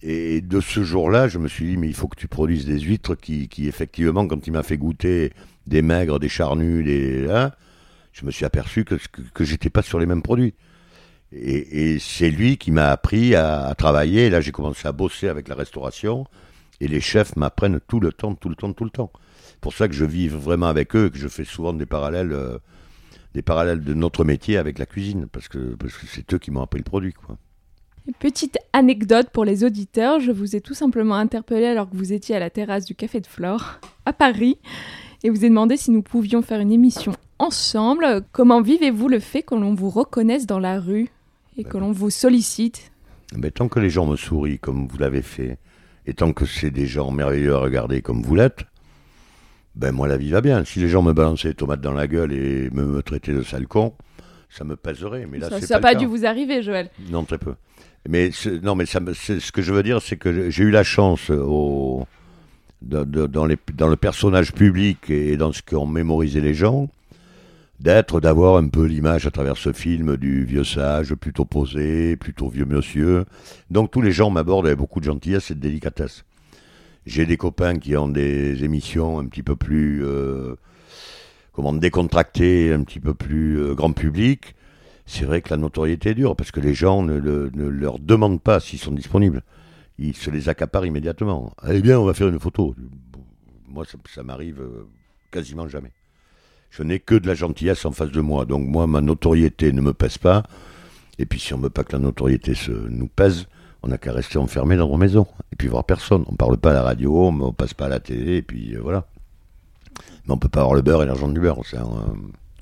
Et de ce jour-là, je me suis dit, mais il faut que tu produises des huîtres qui, effectivement, quand il m'a fait goûter des maigres, des charnus, des, hein, je me suis aperçu que, que, que j'étais pas sur les mêmes produits. Et, c'est lui qui m'a appris à, travailler. Là, j'ai commencé à bosser avec la restauration. Et les chefs m'apprennent tout le temps, tout le temps, tout le temps. C'est pour ça que je vis vraiment avec eux que je fais souvent des parallèles, euh, des parallèles de notre métier avec la cuisine. Parce que parce que c'est eux qui m'ont appris le produit. Quoi. Petite anecdote pour les auditeurs, je vous ai tout simplement interpellé alors que vous étiez à la terrasse du Café de Flore à Paris et vous ai demandé si nous pouvions faire une émission ensemble. Comment vivez-vous le fait que l'on vous reconnaisse dans la rue et que l'on vous sollicite? Mais tant que les gens me sourient comme vous l'avez fait, et tant que c'est des gens merveilleux à regarder comme vous l'êtes, ben moi la vie va bien. Si les gens me balançaient des tomates dans la gueule et me, me traitaient de sale con, ça me pèserait. Mais là, Ça n'a pas, dû vous arriver, Joël. Non, très peu. Mais non, mais ça, ce que je veux dire, c'est que j'ai eu la chance au, de- de- dans, les, dans le personnage public et dans ce qu'ont mémorisé les gens, d'être, d'avoir un peu l'image à travers ce film du vieux sage, plutôt posé, plutôt vieux monsieur. Donc tous les gens m'abordent avec beaucoup de gentillesse et de délicatesse. J'ai des copains qui ont des émissions un petit peu plus, euh, comment, décontractées, un petit peu plus euh, grand public c'est vrai que la notoriété est dure parce que les gens ne, le- ne leur demandent pas s'ils sont disponibles. Ils se les accaparent immédiatement. Allez bien, on va faire une photo. Moi, ça, ça m'arrive euh, quasiment jamais. Je n'ai que de la gentillesse en face de moi. Donc moi, ma notoriété ne me pèse pas. Et puis si on ne veut pas que la notoriété se, nous pèse, on n'a qu'à rester enfermé dans nos maisons. Et puis voir personne. On ne parle pas à la radio, on ne passe pas à la télé, et puis euh, voilà. Mais on peut pas avoir le beurre et l'argent du beurre. C'est un,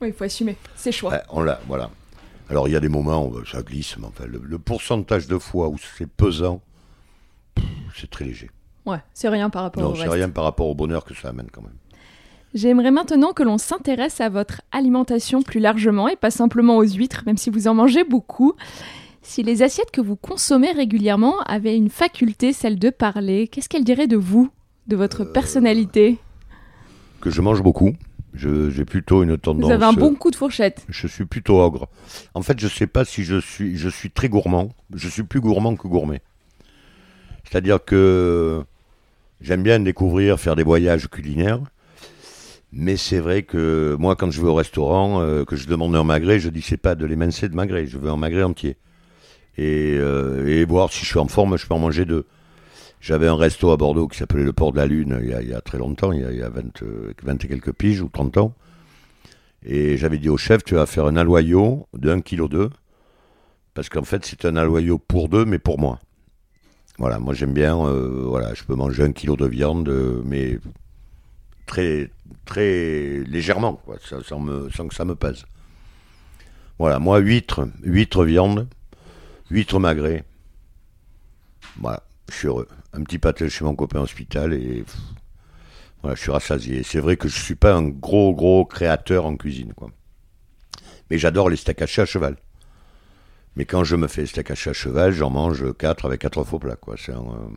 Oui, il faut assumer. C'est choix. On l'a, voilà. Alors il y a des moments où ça glisse, mais enfin, le, le pourcentage de fois où c'est pesant, c'est très léger. Ouais, c'est rien par rapport au Non, c'est reste. rien par rapport au bonheur que ça amène quand même. J'aimerais maintenant que l'on s'intéresse à votre alimentation plus largement et pas simplement aux huîtres, même si vous en mangez beaucoup. Si les assiettes que vous consommez régulièrement avaient une faculté, celle de parler, qu'est-ce qu'elles diraient de vous, de votre Euh, personnalité? Que je mange beaucoup. J'ai plutôt une tendance. Vous avez un euh, bon coup de fourchette. Je suis plutôt ogre. En fait, je sais pas si je suis. Je suis très gourmand. Je suis plus gourmand que gourmet. C'est-à-dire que j'aime bien découvrir, faire des voyages culinaires. Mais c'est vrai que moi, quand je vais au restaurant, euh, que je demande un magret, je dis c'est pas de l'émincer de magret, je veux un magret entier. Et, euh, et voir si je suis en forme, je peux en manger deux. J'avais un resto à Bordeaux qui s'appelait le Port de la Lune il y a, très longtemps, il y a, il y a 20, euh, 20 et quelques piges ou 30 ans. Et j'avais dit au chef, tu vas faire un aloyau de 1,2 kg. Parce qu'en fait, c'est un aloyau pour deux, mais pour moi. Voilà, moi j'aime bien, euh, voilà, je peux manger un kilo de viande, euh, mais très, très légèrement, quoi, sans, sans que ça me pèse. Voilà, moi, huître, huître viande, huître magret. Voilà, je suis heureux. Un petit pâté chez mon copain hospital et pff, voilà, je suis rassasié. C'est vrai que je suis pas un gros, gros créateur en cuisine, quoi. Mais j'adore les steaks hachés à cheval. Mais quand je me fais steak haché à cheval, j'en mange 4 avec 4 faux plats, quoi. C'est un, euh,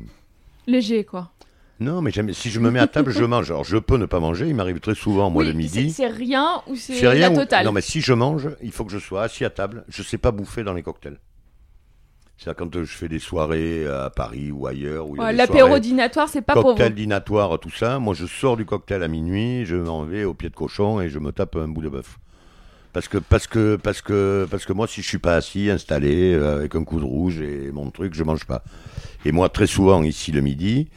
Léger, quoi. Non, mais si je me mets à table, je mange. Alors, je peux ne pas manger. Il m'arrive très souvent, moi, Oui, le midi. C'est rien ou c'est la ou- totale? Non, mais si je mange, il faut que je sois assis à table. Je sais pas bouffer dans les cocktails. C'est quand euh, je fais des soirées à Paris ou ailleurs. Ouais, L'apéro dînatoire, c'est pas pour Cocktail vous. dînatoire, tout ça. Moi, je sors du cocktail à minuit, je m'en vais au pied de cochon et je me tape un bout de bœuf. Parce que, parce que, parce que, parce que moi, si je suis pas assis, installé, euh, avec un coup de rouge et mon truc, je mange pas. Et moi, très souvent, ici, le midi,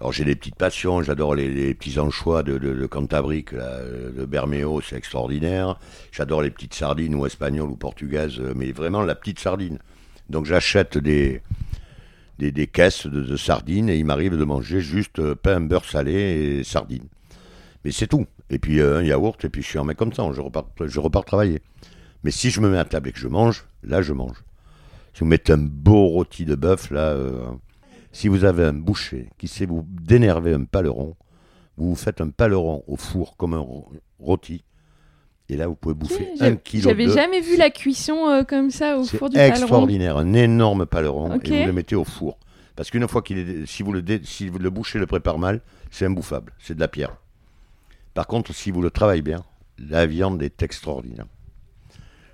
alors j'ai des petites passions, j'adore les, les petits anchois de, de, de Cantabrique, là, euh, de Bermeo, c'est extraordinaire. J'adore les petites sardines ou espagnoles ou portugaises, euh, mais vraiment la petite sardine. Donc j'achète des, des, caisses de, sardines et il m'arrive de manger juste euh, pain, beurre salé et sardines. Mais c'est tout. Et puis euh, un yaourt, et puis je suis un mec comme ça, je repars, travailler. Mais si je me mets à table et que je mange, là je mange. Si vous mettez un beau rôti de bœuf, là, euh, si vous avez un boucher qui sait vous d'énerver un paleron, vous vous faites un paleron au four comme un rôti. Et là, vous pouvez bouffer un kilo J'avais de... jamais vu la cuisson euh, comme ça au C'est four du paleron. extraordinaire, un énorme paleron et vous le mettez au four. Parce qu'une fois qu'il est, si vous le, dé- si vous le boucher le prépare mal, c'est imbouffable, c'est de la pierre. Par contre, si vous le travaillez bien, la viande est extraordinaire.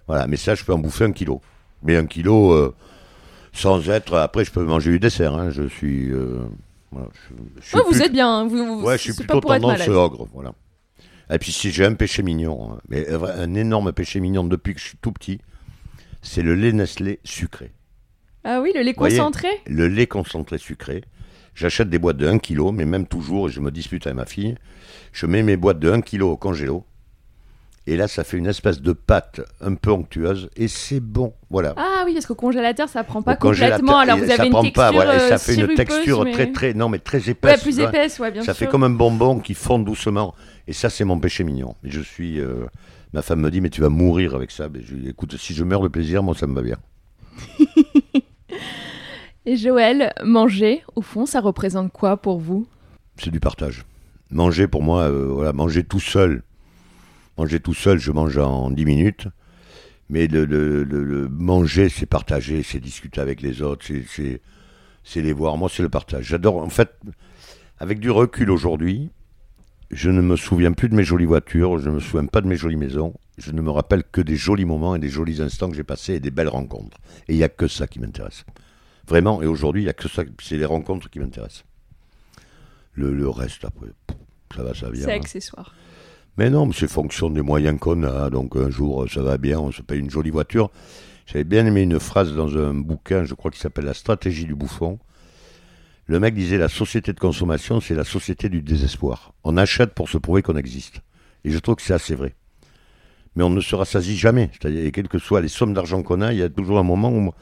Voilà, mais ça, je peux en bouffer un kilo. Mais un kilo, euh, sans être. Après, je peux manger du dessert. hein, Je suis. euh, voilà, je- je suis Ouais, vous êtes bien. hein, Vous, vous- Ouais, je suis c'est pas plutôt pour tendance ogre, voilà. Et puis si j'ai un péché mignon, hein, mais un vrai- un énorme péché mignon depuis que je suis tout petit, c'est le lait Nestlé sucré. Ah oui, le lait concentré? Le lait concentré sucré. J'achète des boîtes de 1 kg, mais même toujours, et je me dispute avec ma fille, je mets mes boîtes de 1 kg au congélo. Et là, ça fait une espèce de pâte un peu onctueuse, et c'est bon. Voilà. Ah oui, parce qu'au congélateur, ça prend pas complètement. Alors vous ça avez une prend texture pas, voilà, et euh, ça fait une texture mais- très, très, non, mais très épaisse. Ouais, plus épaisse, ouais, bien ça sûr. fait comme un bonbon qui fond doucement. Et ça, c'est mon péché mignon. Je suis. euh, ma femme me dit, mais tu vas mourir avec ça. Mais je lui dis, écoute, si je meurs de plaisir, moi, ça me va bien. Et Joël, manger, au fond, ça représente quoi pour vous? C'est du partage. Manger, pour moi, euh, voilà, manger tout seul. Manger tout seul, je mange en 10 minutes. Mais le, le- le- le manger, c'est partager, c'est discuter avec les autres, c'est- les voir. Moi, c'est le partage. J'adore. En fait, avec du recul aujourd'hui, je ne me souviens plus de mes jolies voitures, je ne me souviens pas de mes jolies maisons. Je ne me rappelle que des jolis moments et des jolis instants que j'ai passés et des belles rencontres. Et il n'y a que ça qui m'intéresse. Vraiment, et aujourd'hui, il n'y a que ça. C'est les rencontres qui m'intéressent. Le, le reste, après, ça va, ça vient. C'est hein. Mais non, c'est fonction des moyens qu'on a. Donc un jour, ça va bien, on se paye une jolie voiture. J'avais bien aimé une phrase dans un bouquin, je crois qu'il s'appelle La stratégie du bouffon. Le mec disait la société de consommation, c'est la société du désespoir. On achète pour se prouver qu'on existe. Et je trouve que c'est assez vrai. Mais on ne se rassasie jamais. C'est-à-dire, quelles que soient les sommes d'argent qu'on a, il y a toujours un moment où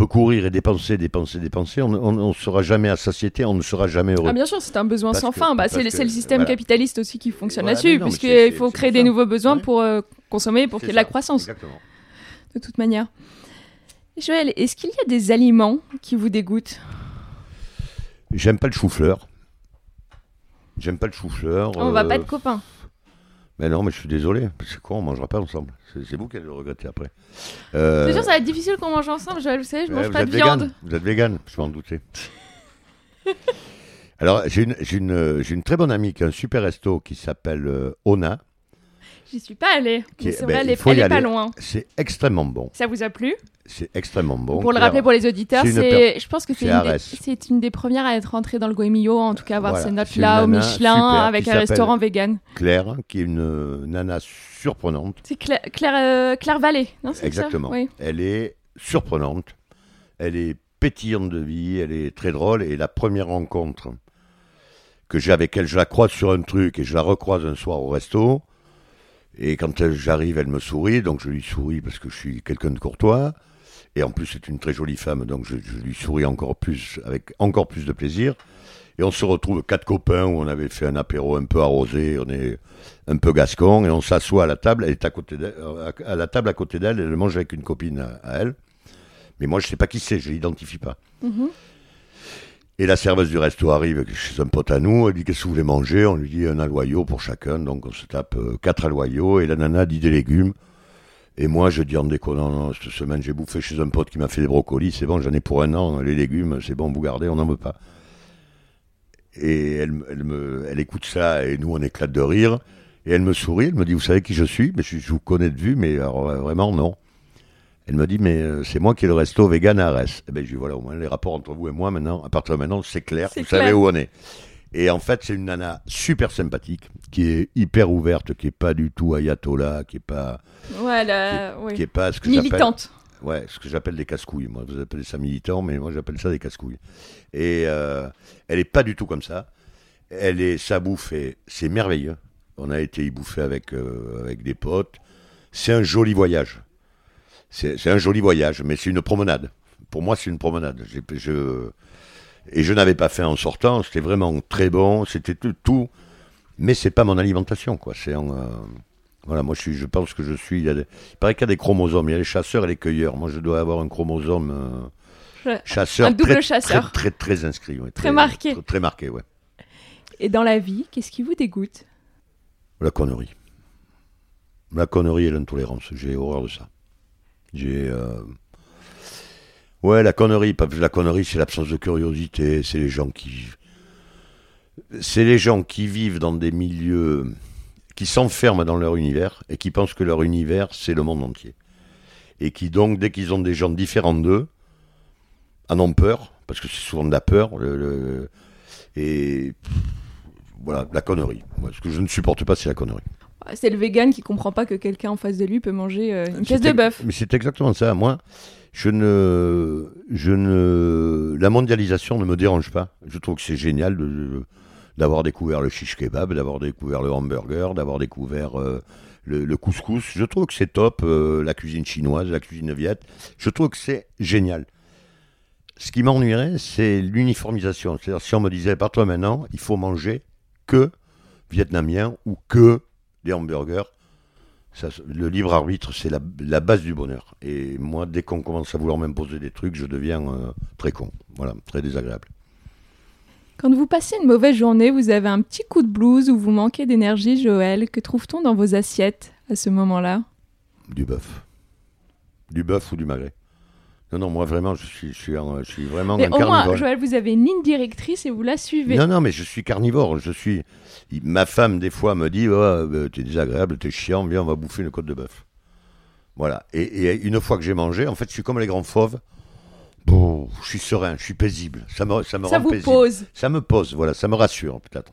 peut courir et dépenser, dépenser, dépenser. On ne sera jamais à satiété, on ne sera jamais heureux. Ah bien sûr, c'est un besoin Parce sans que- fin. Bah, c'est le- système voilà. capitaliste aussi qui fonctionne Voilà, là-dessus, puisqu'il faut créer des nouveaux besoins Ouais. pour euh, consommer, pour qu'il y ait de la croissance, Exactement. de toute manière. Joël, est-ce qu'il y a des aliments qui vous dégoûtent? J'aime pas le chou-fleur. J'aime pas le chou-fleur. On va euh, pas être copains. Mais non, mais je suis désolé. C'est quoi, on mangera pas ensemble. C'est vous qui allez le regretter après. Euh, C'est sûr, ça va être difficile qu'on mange ensemble, Joël. Vous savez, je mange vous pas de viande. Vous êtes vegan, je m'en doutais. Alors, j'ai une, une, une très bonne amie qui a un super resto qui s'appelle euh, Ona. J'y suis pas allée. Est- C'est ben, vrai, elle faut elle y est pas loin. C'est extrêmement bon. Ça vous a plu? C'est extrêmement bon. Pour le rappeler pour les auditeurs, c'est je pense que c'est une, des- une premières à être entrée dans le Goemio, en tout cas avoir Voilà, ces notes-là au Michelin super avec un restaurant vegan. Claire, qui est une nana surprenante. C'est Claire, Claire, euh, Claire Vallée, non Exactement. Ça? Oui. Elle est surprenante. Elle est pétillante de vie, elle est très drôle. Et la première rencontre que j'ai avec elle, je la croise sur un truc et je la recroise un soir au resto. Et quand j'arrive, elle me sourit, donc je lui souris parce que je suis quelqu'un de courtois. Et en plus, c'est une très jolie femme, donc je, lui souris encore plus, avec encore plus de plaisir. Et on se retrouve quatre copains où on avait fait un apéro un peu arrosé, on est un peu gascon, et on s'assoit à la table. Elle est à côté à la table à côté d'elle, elle mange avec une copine à, elle. Mais moi, je sais pas qui c'est, je l'identifie pas. Et la serveuse du resto arrive chez un pote à nous, elle dit qu'est-ce que vous voulez manger? On lui dit un aloyau pour chacun, donc on se tape euh, quatre aloyaux, et la nana dit des légumes. Et moi, je dis en déconnant, cette semaine, j'ai bouffé chez un pote qui m'a fait des brocolis, c'est bon, j'en ai pour un an, les légumes, c'est bon, vous gardez, on n'en veut pas. Et elle, me, elle écoute ça, et nous, on éclate de rire. Et elle me sourit, elle me dit, vous savez qui je suis? Mais je, je vous connais de vue, mais alors, euh, vraiment, non. Elle me dit, mais euh, c'est moi qui ai le resto vegan à Arès. Eh ben, je dis, voilà, au moins, les rapports entre vous et moi, maintenant, à partir de maintenant, c'est clair, vous savez où on est. Et en fait, c'est une nana super sympathique, qui est hyper ouverte, qui est pas du tout ayatollah, qui est pas, Voilà, oui. qui est pas ce que j'appelle Militante. Ouais, ce que j'appelle des casse-couilles. Moi, vous appelez ça militant, mais moi, j'appelle ça des casse-couilles. Et euh, elle est pas du tout comme ça. Elle est, sa bouffe, est- c'est merveilleux. On a été y bouffer avec, euh, avec des potes. C'est un joli voyage. C'est un joli voyage, mais c'est une promenade. Pour moi, c'est une promenade. Je, et je n'avais pas faim en sortant. C'était vraiment très bon. C'était tout, tout. Mais c'est pas mon alimentation, quoi. C'est en, euh, voilà, moi je, suis, je pense que je suis. Il, y a des- il paraît qu'il y a des chromosomes. Il y a les chasseurs et les cueilleurs. Moi je dois avoir un chromosome euh, chasseur. Un double très, chasseur. Très, très, très inscrit. ouais, Très marqué. Très, très marqué, ouais. Et dans la vie, qu'est-ce qui vous dégoûte? La connerie. La connerie et l'intolérance. J'ai horreur de ça. J'ai. euh, Ouais, la connerie. La connerie, c'est l'absence de curiosité. C'est les gens qui. C'est les gens qui vivent dans des milieux. qui s'enferment dans leur univers et qui pensent que leur univers, c'est le monde entier. Et qui, donc, dès qu'ils ont des gens différents d'eux, en ont peur. Parce que c'est souvent de la peur. Et. Voilà, la connerie. Ce que je ne supporte pas, c'est la connerie. C'est le vegan qui comprend pas que quelqu'un en face de lui peut manger euh, une pièce de bœuf. Mais c'est exactement ça. Moi, je ne, je ne, la mondialisation ne me dérange pas. Je trouve que c'est génial de- de- d'avoir découvert le shish kebab, d'avoir découvert le hamburger, d'avoir découvert euh, le, le couscous. Je trouve que c'est top. euh, la cuisine chinoise, la cuisine viette. Je trouve que c'est génial. Ce qui m'ennuierait, c'est l'uniformisation. C'est-à-dire, si on me disait, par toi maintenant, il faut manger que vietnamien ou que des hamburgers. Ça, le libre arbitre, c'est la, la base du bonheur. Et moi, dès qu'on commence à vouloir m'imposer des trucs, je deviens euh, très con. Voilà, très désagréable. Quand vous passez une mauvaise journée, vous avez un petit coup de blues ou vous manquez d'énergie, Joël. Que trouve-t-on dans vos assiettes à ce moment-là? Du bœuf. Du bœuf ou du magret. Non, non, moi vraiment, je suis, je suis, je suis vraiment Mais un au moins, carnivore. Joël, vous avez une ligne directrice et vous la suivez. Non, non, mais je suis carnivore. Je suis. Ma femme, des fois, me dit oh, euh, T'es désagréable, t'es chiant, viens, on va bouffer une côte de bœuf. Voilà. Et, et une fois que j'ai mangé, en fait, je suis comme les grands fauves. Bon, je suis serein, je suis paisible. Ça me, ça me Ça rend vous paisible. pose. Ça me pose, voilà, ça me rassure, peut-être.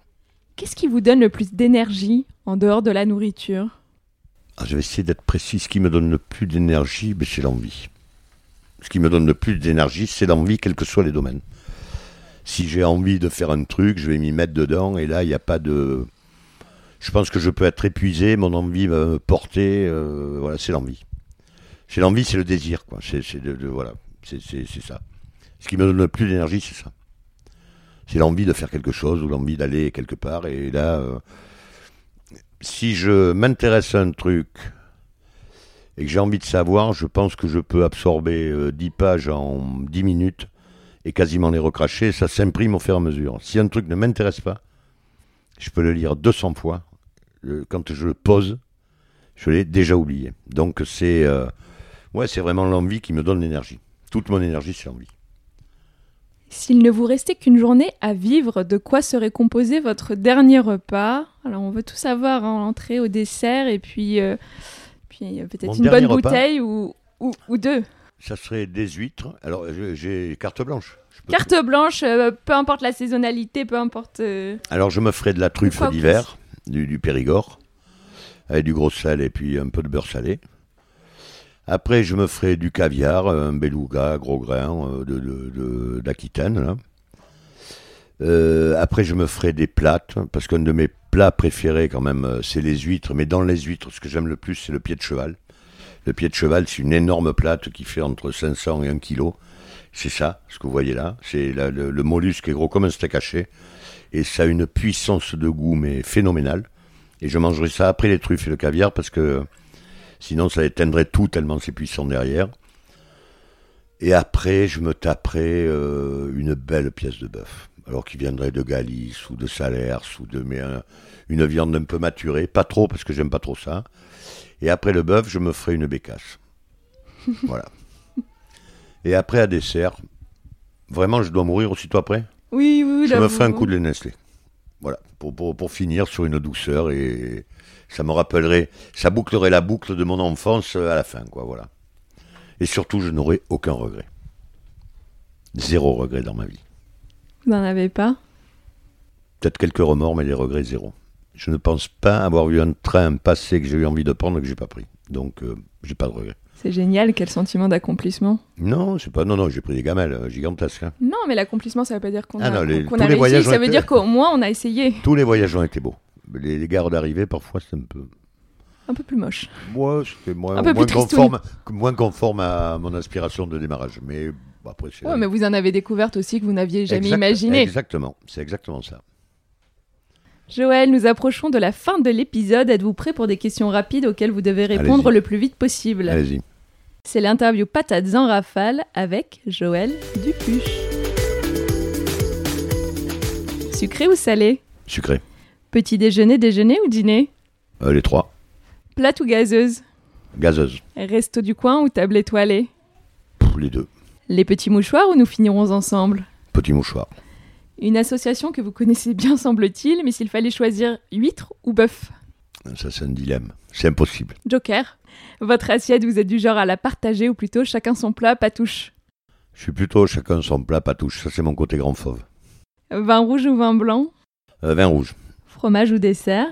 Qu'est-ce qui vous donne le plus d'énergie en dehors de la nourriture? Ah, je vais essayer d'être précis. Ce qui me donne le plus d'énergie, ben, c'est l'envie. Ce qui me donne le plus d'énergie, c'est l'envie, quels que soient les domaines. Si j'ai envie de faire un truc, je vais m'y mettre dedans, et là, il n'y a pas de. Je pense que je peux être épuisé, mon envie va me porter. euh, voilà, c'est l'envie. C'est l'envie, c'est le désir, quoi. C'est voilà, c'est ça. Ce qui me donne le plus d'énergie, c'est ça. C'est l'envie de faire quelque chose ou l'envie d'aller quelque part. Et là, euh, si je m'intéresse à un truc et que j'ai envie de savoir, je pense que je peux absorber euh, 10 pages en 10 minutes et quasiment les recracher. Ça s'imprime au fur et à mesure. Si un truc ne m'intéresse pas, je peux le lire 200 fois. Euh, Quand je le pose, je l'ai déjà oublié. Donc c'est euh, c'est vraiment l'envie qui me donne l'énergie. Toute mon énergie, c'est l'envie. S'il ne vous restait qu'une journée à vivre, de quoi serait composé votre dernier repas? Alors, on veut tout savoir, hein, l'entrée au dessert, et puis, euh, puis euh, peut-être une bonne repas bouteille ou, ou, ou deux. Ça serait des huîtres. Alors j'ai carte blanche. Carte blanche, euh, peu importe la saisonnalité, peu importe. euh, Alors je me ferai de la truffe d'hiver, du, du Périgord, avec du gros sel et puis un peu de beurre salé. Après, je me ferai du caviar, un beluga, gros grain, euh, de, de- de- d'Aquitaine. Euh, après, je me ferai des plates, parce qu'un de mes plats préférés, quand même, euh, c'est les huîtres. Mais dans les huîtres, ce que j'aime le plus, c'est le pied de cheval. Le pied de cheval, c'est une énorme plate qui fait entre 500 et 1 kg. C'est ça, ce que vous voyez là. C'est le, le mollusque est gros comme un steak haché. Et ça a une puissance de goût, mais phénoménale. Et je mangerai ça après les truffes et le caviar, parce que sinon ça éteindrait tout tellement c'est puissant derrière. Et après, je me taperai euh, une belle pièce de bœuf. Alors qui viendrait de Galice ou de Salers ou de mais, un- une viande un peu maturée, pas trop parce que j'aime pas trop ça. Et après le bœuf, je me ferai une bécasse. voilà. Et après à dessert, vraiment je dois mourir aussitôt après? Oui, oui, oui. Je me ferai un coup de lait Nestlé. Voilà, pour, pour, pour finir sur une douceur et ça me rappellerait, ça bouclerait la boucle de mon enfance à la fin, quoi, voilà. Et surtout, je n'aurai aucun regret. Zéro regret dans ma vie. Vous n'en avez pas? Peut-être quelques remords, mais les regrets, zéro. Je ne pense pas avoir eu un train passé que j'ai eu envie de prendre et que j'ai pas pris. Donc, euh, j'ai pas de regrets. C'est génial, quel sentiment d'accomplissement. Non, c'est pas. Non, non, j'ai pris des gamelles euh, gigantesques. hein. Non, mais l'accomplissement, ça veut pas dire qu'on Ah a, non, les- qu'on tous a les réussi, ont ça veut été- dire qu'au moins on a essayé. Tous les voyages ont été beaux. Les, les gares d'arrivée, parfois, c'est un peu. Un peu plus moche. Moi, c'était moins, Un peu plus conforme, moins conforme à mon aspiration de démarrage. Mais bon, après, c'est. Ouais, mais vous en avez découvert aussi que vous n'aviez jamais Exact- imaginé. Exactement, c'est exactement ça. Joël, nous approchons de la fin de l'épisode. Êtes-vous prêt pour des questions rapides auxquelles vous devez répondre le plus vite possible? Allez-y. C'est l'interview Patates en rafale avec Joël Dupuche. Sucré ou salé? Sucré. Petit déjeuner, déjeuner ou dîner? Euh, les trois. Plate ou gazeuse? Gazeuse. Resto du coin ou table étoilée? Pff, les deux. Les petits mouchoirs ou nous finirons ensemble Petit mouchoir. Une association que vous connaissez bien semble-t-il, mais s'il fallait choisir huître ou bœuf Ça, c'est un dilemme. C'est impossible. Joker. Votre assiette, vous êtes du genre à la partager ou plutôt chacun son plat, pas touche Je suis plutôt chacun son plat, pas touche. Ça, c'est mon côté grand fauve. Vin rouge ou vin blanc Euh, vin rouge. Fromage ou dessert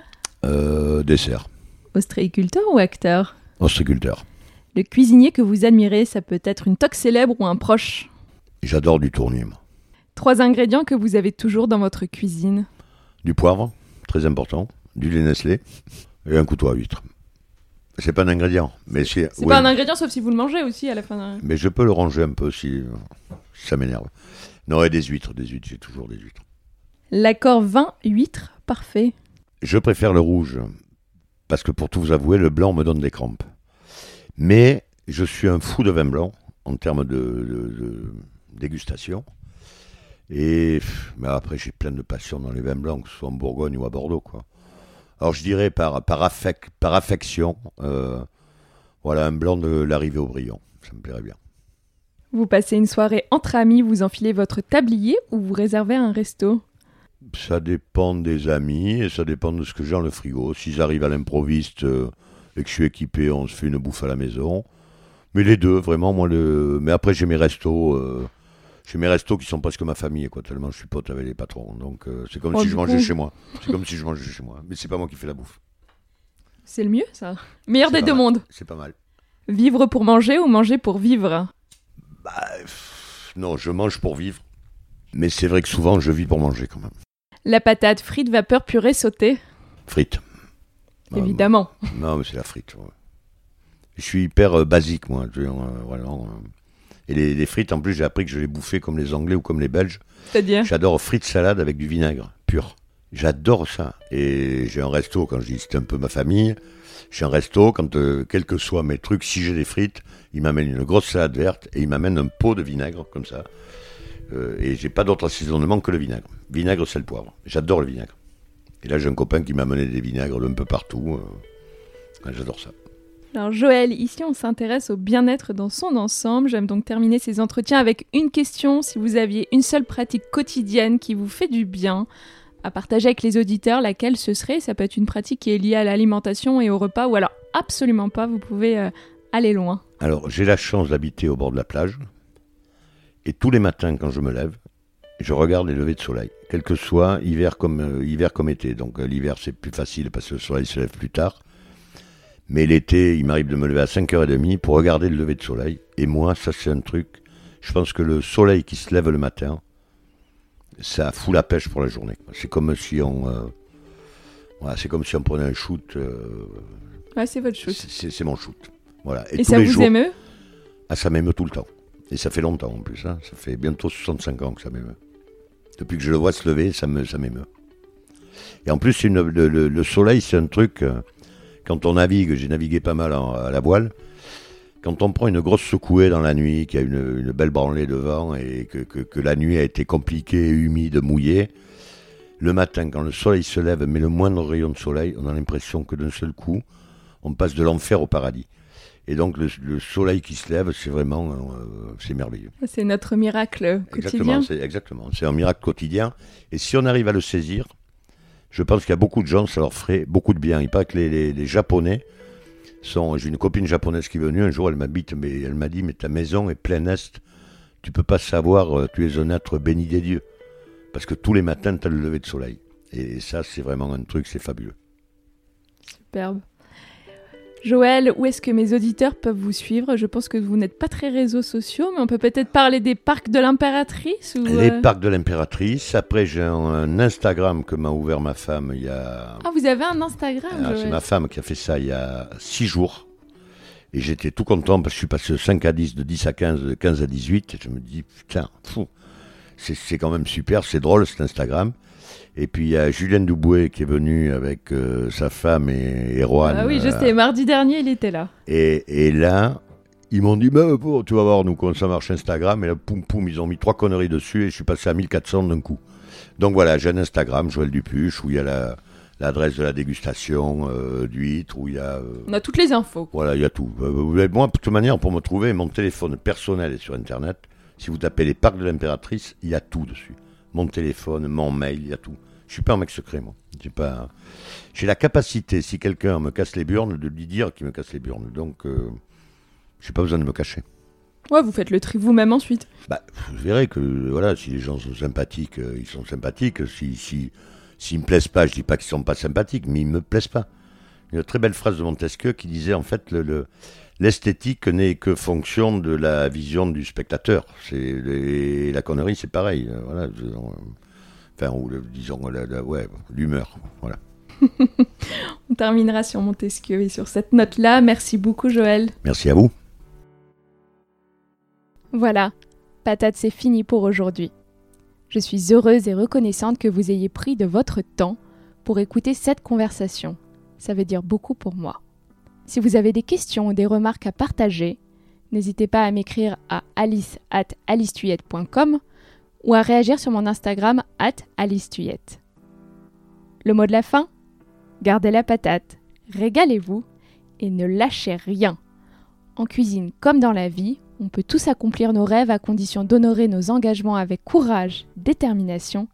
Euh, dessert. Ostréiculteur ou acteur Ostriculteur. Le cuisinier que vous admirez, ça peut être une toque célèbre ou un proche. J'adore du tournier. moi. Trois ingrédients que vous avez toujours dans votre cuisine. Du poivre, très important. Du lait Nestlé. Et un couteau à huître. C'est pas un ingrédient. Mais c'est. C'est pas un ingrédient sauf si vous le mangez aussi à la fin. Mais je peux le ranger un peu si, si ça m'énerve. Non, et des huîtres, des huîtres, j'ai toujours des huîtres. L'accord vin huître, parfait. Je préfère le rouge, parce que pour tout vous avouer, le blanc me donne des crampes. Mais je suis un fou de vin blanc, en termes de, de- de dégustation. Et mais après, j'ai plein de passion dans les vins blancs, que ce soit en Bourgogne ou à Bordeaux. Quoi. Alors je dirais par, par, affec- par affection, euh, voilà, un blanc de l'arrivée au brillant. Ça me plairait bien. Vous passez une soirée entre amis, vous enfilez votre tablier ou vous réservez un resto? Ça dépend des amis et ça dépend de ce que j'ai dans le frigo. S'ils arrivent à l'improviste euh, et que je suis équipé, on se fait une bouffe à la maison. Mais les deux, vraiment, moi, le... Mais après, j'ai mes restos. euh, J'ai mes restos qui sont presque ma famille, quoi, tellement je suis pote avec les patrons. Donc, euh, c'est comme Oh, si je mangeais coup. chez moi. C'est comme si je mangeais chez moi. Mais c'est pas moi qui fais la bouffe. C'est le mieux, ça? Meilleur des deux mal. mondes. C'est pas mal. Vivre pour manger ou manger pour vivre? Bah, pff, non, je mange pour vivre. Mais c'est vrai que souvent, je vis pour manger quand même. La patate frite, vapeur, purée, sautée? Frites. Ah, Évidemment. Non, mais c'est la frite. ouais. Je suis hyper euh, basique, moi. euh, euh. Et les, les frites, en plus, j'ai appris que je les bouffais comme les Anglais ou comme les Belges. C'est-à-dire J'adore frites salade avec du vinaigre pur. J'adore ça. Et j'ai un resto, quand je dis c'est un peu ma famille, j'ai un resto, quand, euh, quels que soient mes trucs, si j'ai des frites, il m'amène une grosse salade verte et il m'amène un pot de vinaigre, comme ça. Euh, et j'ai pas d'autre assaisonnement que le vinaigre. Vinaigre, sel, poivre. J'adore le vinaigre. Et là, j'ai un copain qui m'a amené des vinaigres d'un peu partout. euh. Ouais, J'adore ça. Alors Joël, ici on s'intéresse au bien-être dans son ensemble. J'aime donc terminer ces entretiens avec une question. Si vous aviez une seule pratique quotidienne qui vous fait du bien à partager avec les auditeurs, laquelle ce serait? Ça peut être une pratique qui est liée à l'alimentation et au repas, ou alors absolument pas, vous pouvez euh, aller loin. Alors, j'ai la chance d'habiter au bord de la plage. Et tous les matins, quand je me lève, je regarde les levées de soleil. Quel que soit, hiver comme, euh, hiver comme été. Donc, euh, l'hiver, c'est plus facile parce que le soleil se lève plus tard. Mais l'été, il m'arrive de me lever à 5h30 pour regarder le lever de soleil. Et moi, ça c'est un truc. Je pense que le soleil qui se lève le matin, ça fout la pêche pour la journée. C'est comme si on, euh, voilà, c'est comme si on prenait un shoot. Ouais, c'est votre chose. c'est mon shoot. Voilà. Et, tous ça les vous jours, émeut? Ah, ça m'émeut tout le temps. Et ça fait longtemps en plus. hein. Ça fait bientôt 65 ans que ça m'émeut. Depuis que je le vois se lever, ça me, ça m'émeut. Et en plus, le, le- le soleil, c'est un truc. euh, Quand on navigue, j'ai navigué pas mal à la voile. Quand on prend une grosse secouée dans la nuit, qu'il y a une, une belle branlée de vent et que la nuit a été compliquée, humide, mouillée, le matin, quand le soleil se lève, mais le moindre rayon de soleil, on a l'impression que d'un seul coup, on passe de l'enfer au paradis. Et donc le, le soleil qui se lève, c'est vraiment, euh, c'est merveilleux. C'est notre miracle quotidien. Exactement, c'est un miracle quotidien. Et si on arrive à le saisir, je pense qu'il y a beaucoup de gens, ça leur ferait beaucoup de bien. Il paraît que les, les- les Japonais sont. J'ai une copine japonaise qui est venue un jour, elle m'habite, mais elle m'a dit, mais ta maison est pleine est. Tu peux pas savoir, euh, tu es un être béni des dieux, parce que tous les matins tu as le lever de soleil. Et ça, c'est vraiment un truc, c'est fabuleux. Superbe. Joël, où est-ce que mes auditeurs peuvent vous suivre? Je pense que vous n'êtes pas très réseaux sociaux, mais on peut peut-être parler des parcs de l'impératrice ou Les euh, parcs de l'impératrice. Après, j'ai un, Instagram que m'a ouvert ma femme il y a. Ah, vous avez un Instagram Ah, c'est ma femme qui a fait ça il y a six jours. Et j'étais tout content parce que je suis passé de 5 à 10, de 10 à 15, de 15 à 18. Et je me dis, putain, c'est quand même super, c'est drôle cet Instagram. Et puis il y a Julien Doubouet qui est venu avec euh, sa femme et, et Rohan. Ah oui, je euh, sais, mardi dernier, il était là. et, et là, ils m'ont dit, bah, bon, tu vas voir, nous, comment ça marche Instagram. Et là, poum, poum, ils ont mis trois conneries dessus et je suis passé à 1400 d'un coup. Donc voilà, j'ai un Instagram, Joël Dupuche, où il y a la- l'adresse de la dégustation euh, d'huîtres, où il y a... euh, On a toutes les infos. voilà, il y a tout. Euh, moi, de toute manière, pour me trouver, mon téléphone personnel est sur Internet. Si vous tapez les parcs de l'impératrice, il y a tout dessus. Mon téléphone, mon mail, il y a tout. Je suis pas un mec secret, moi. J'ai pas. J'ai la capacité, si quelqu'un me casse les burnes, de lui dire qu'il me casse les burnes. Donc, euh, j'ai pas besoin de me cacher. Ouais, vous faites le tri vous-même ensuite. Bah, vous verrez que voilà, si les gens sont sympathiques, euh, ils sont sympathiques. Si, si, s'ils me plaisent pas, je dis pas qu'ils sont pas sympathiques, mais ils me plaisent pas. Il y a une très belle phrase de Montesquieu qui disait en fait le, le- l'esthétique n'est que fonction de la vision du spectateur. C'est la connerie, c'est pareil. euh, Voilà, euh, enfin, ou le- disons la- la- ouais, l'humeur. Voilà. On terminera sur Montesquieu et sur cette note-là. Merci beaucoup, Joël. Merci à vous. Voilà, patate, c'est fini pour aujourd'hui. Je suis heureuse et reconnaissante que vous ayez pris de votre temps pour écouter cette conversation. Ça veut dire beaucoup pour moi. Si vous avez des questions ou des remarques à partager, n'hésitez pas à m'écrire à alice at ou à réagir sur mon Instagram at alicetuyette. Le mot de la fin Gardez la patate, régalez-vous et ne lâchez rien. En cuisine comme dans la vie, on peut tous accomplir nos rêves à condition d'honorer nos engagements avec courage, détermination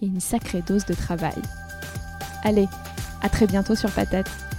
et une sacrée dose de travail. Allez, à très bientôt sur Patate.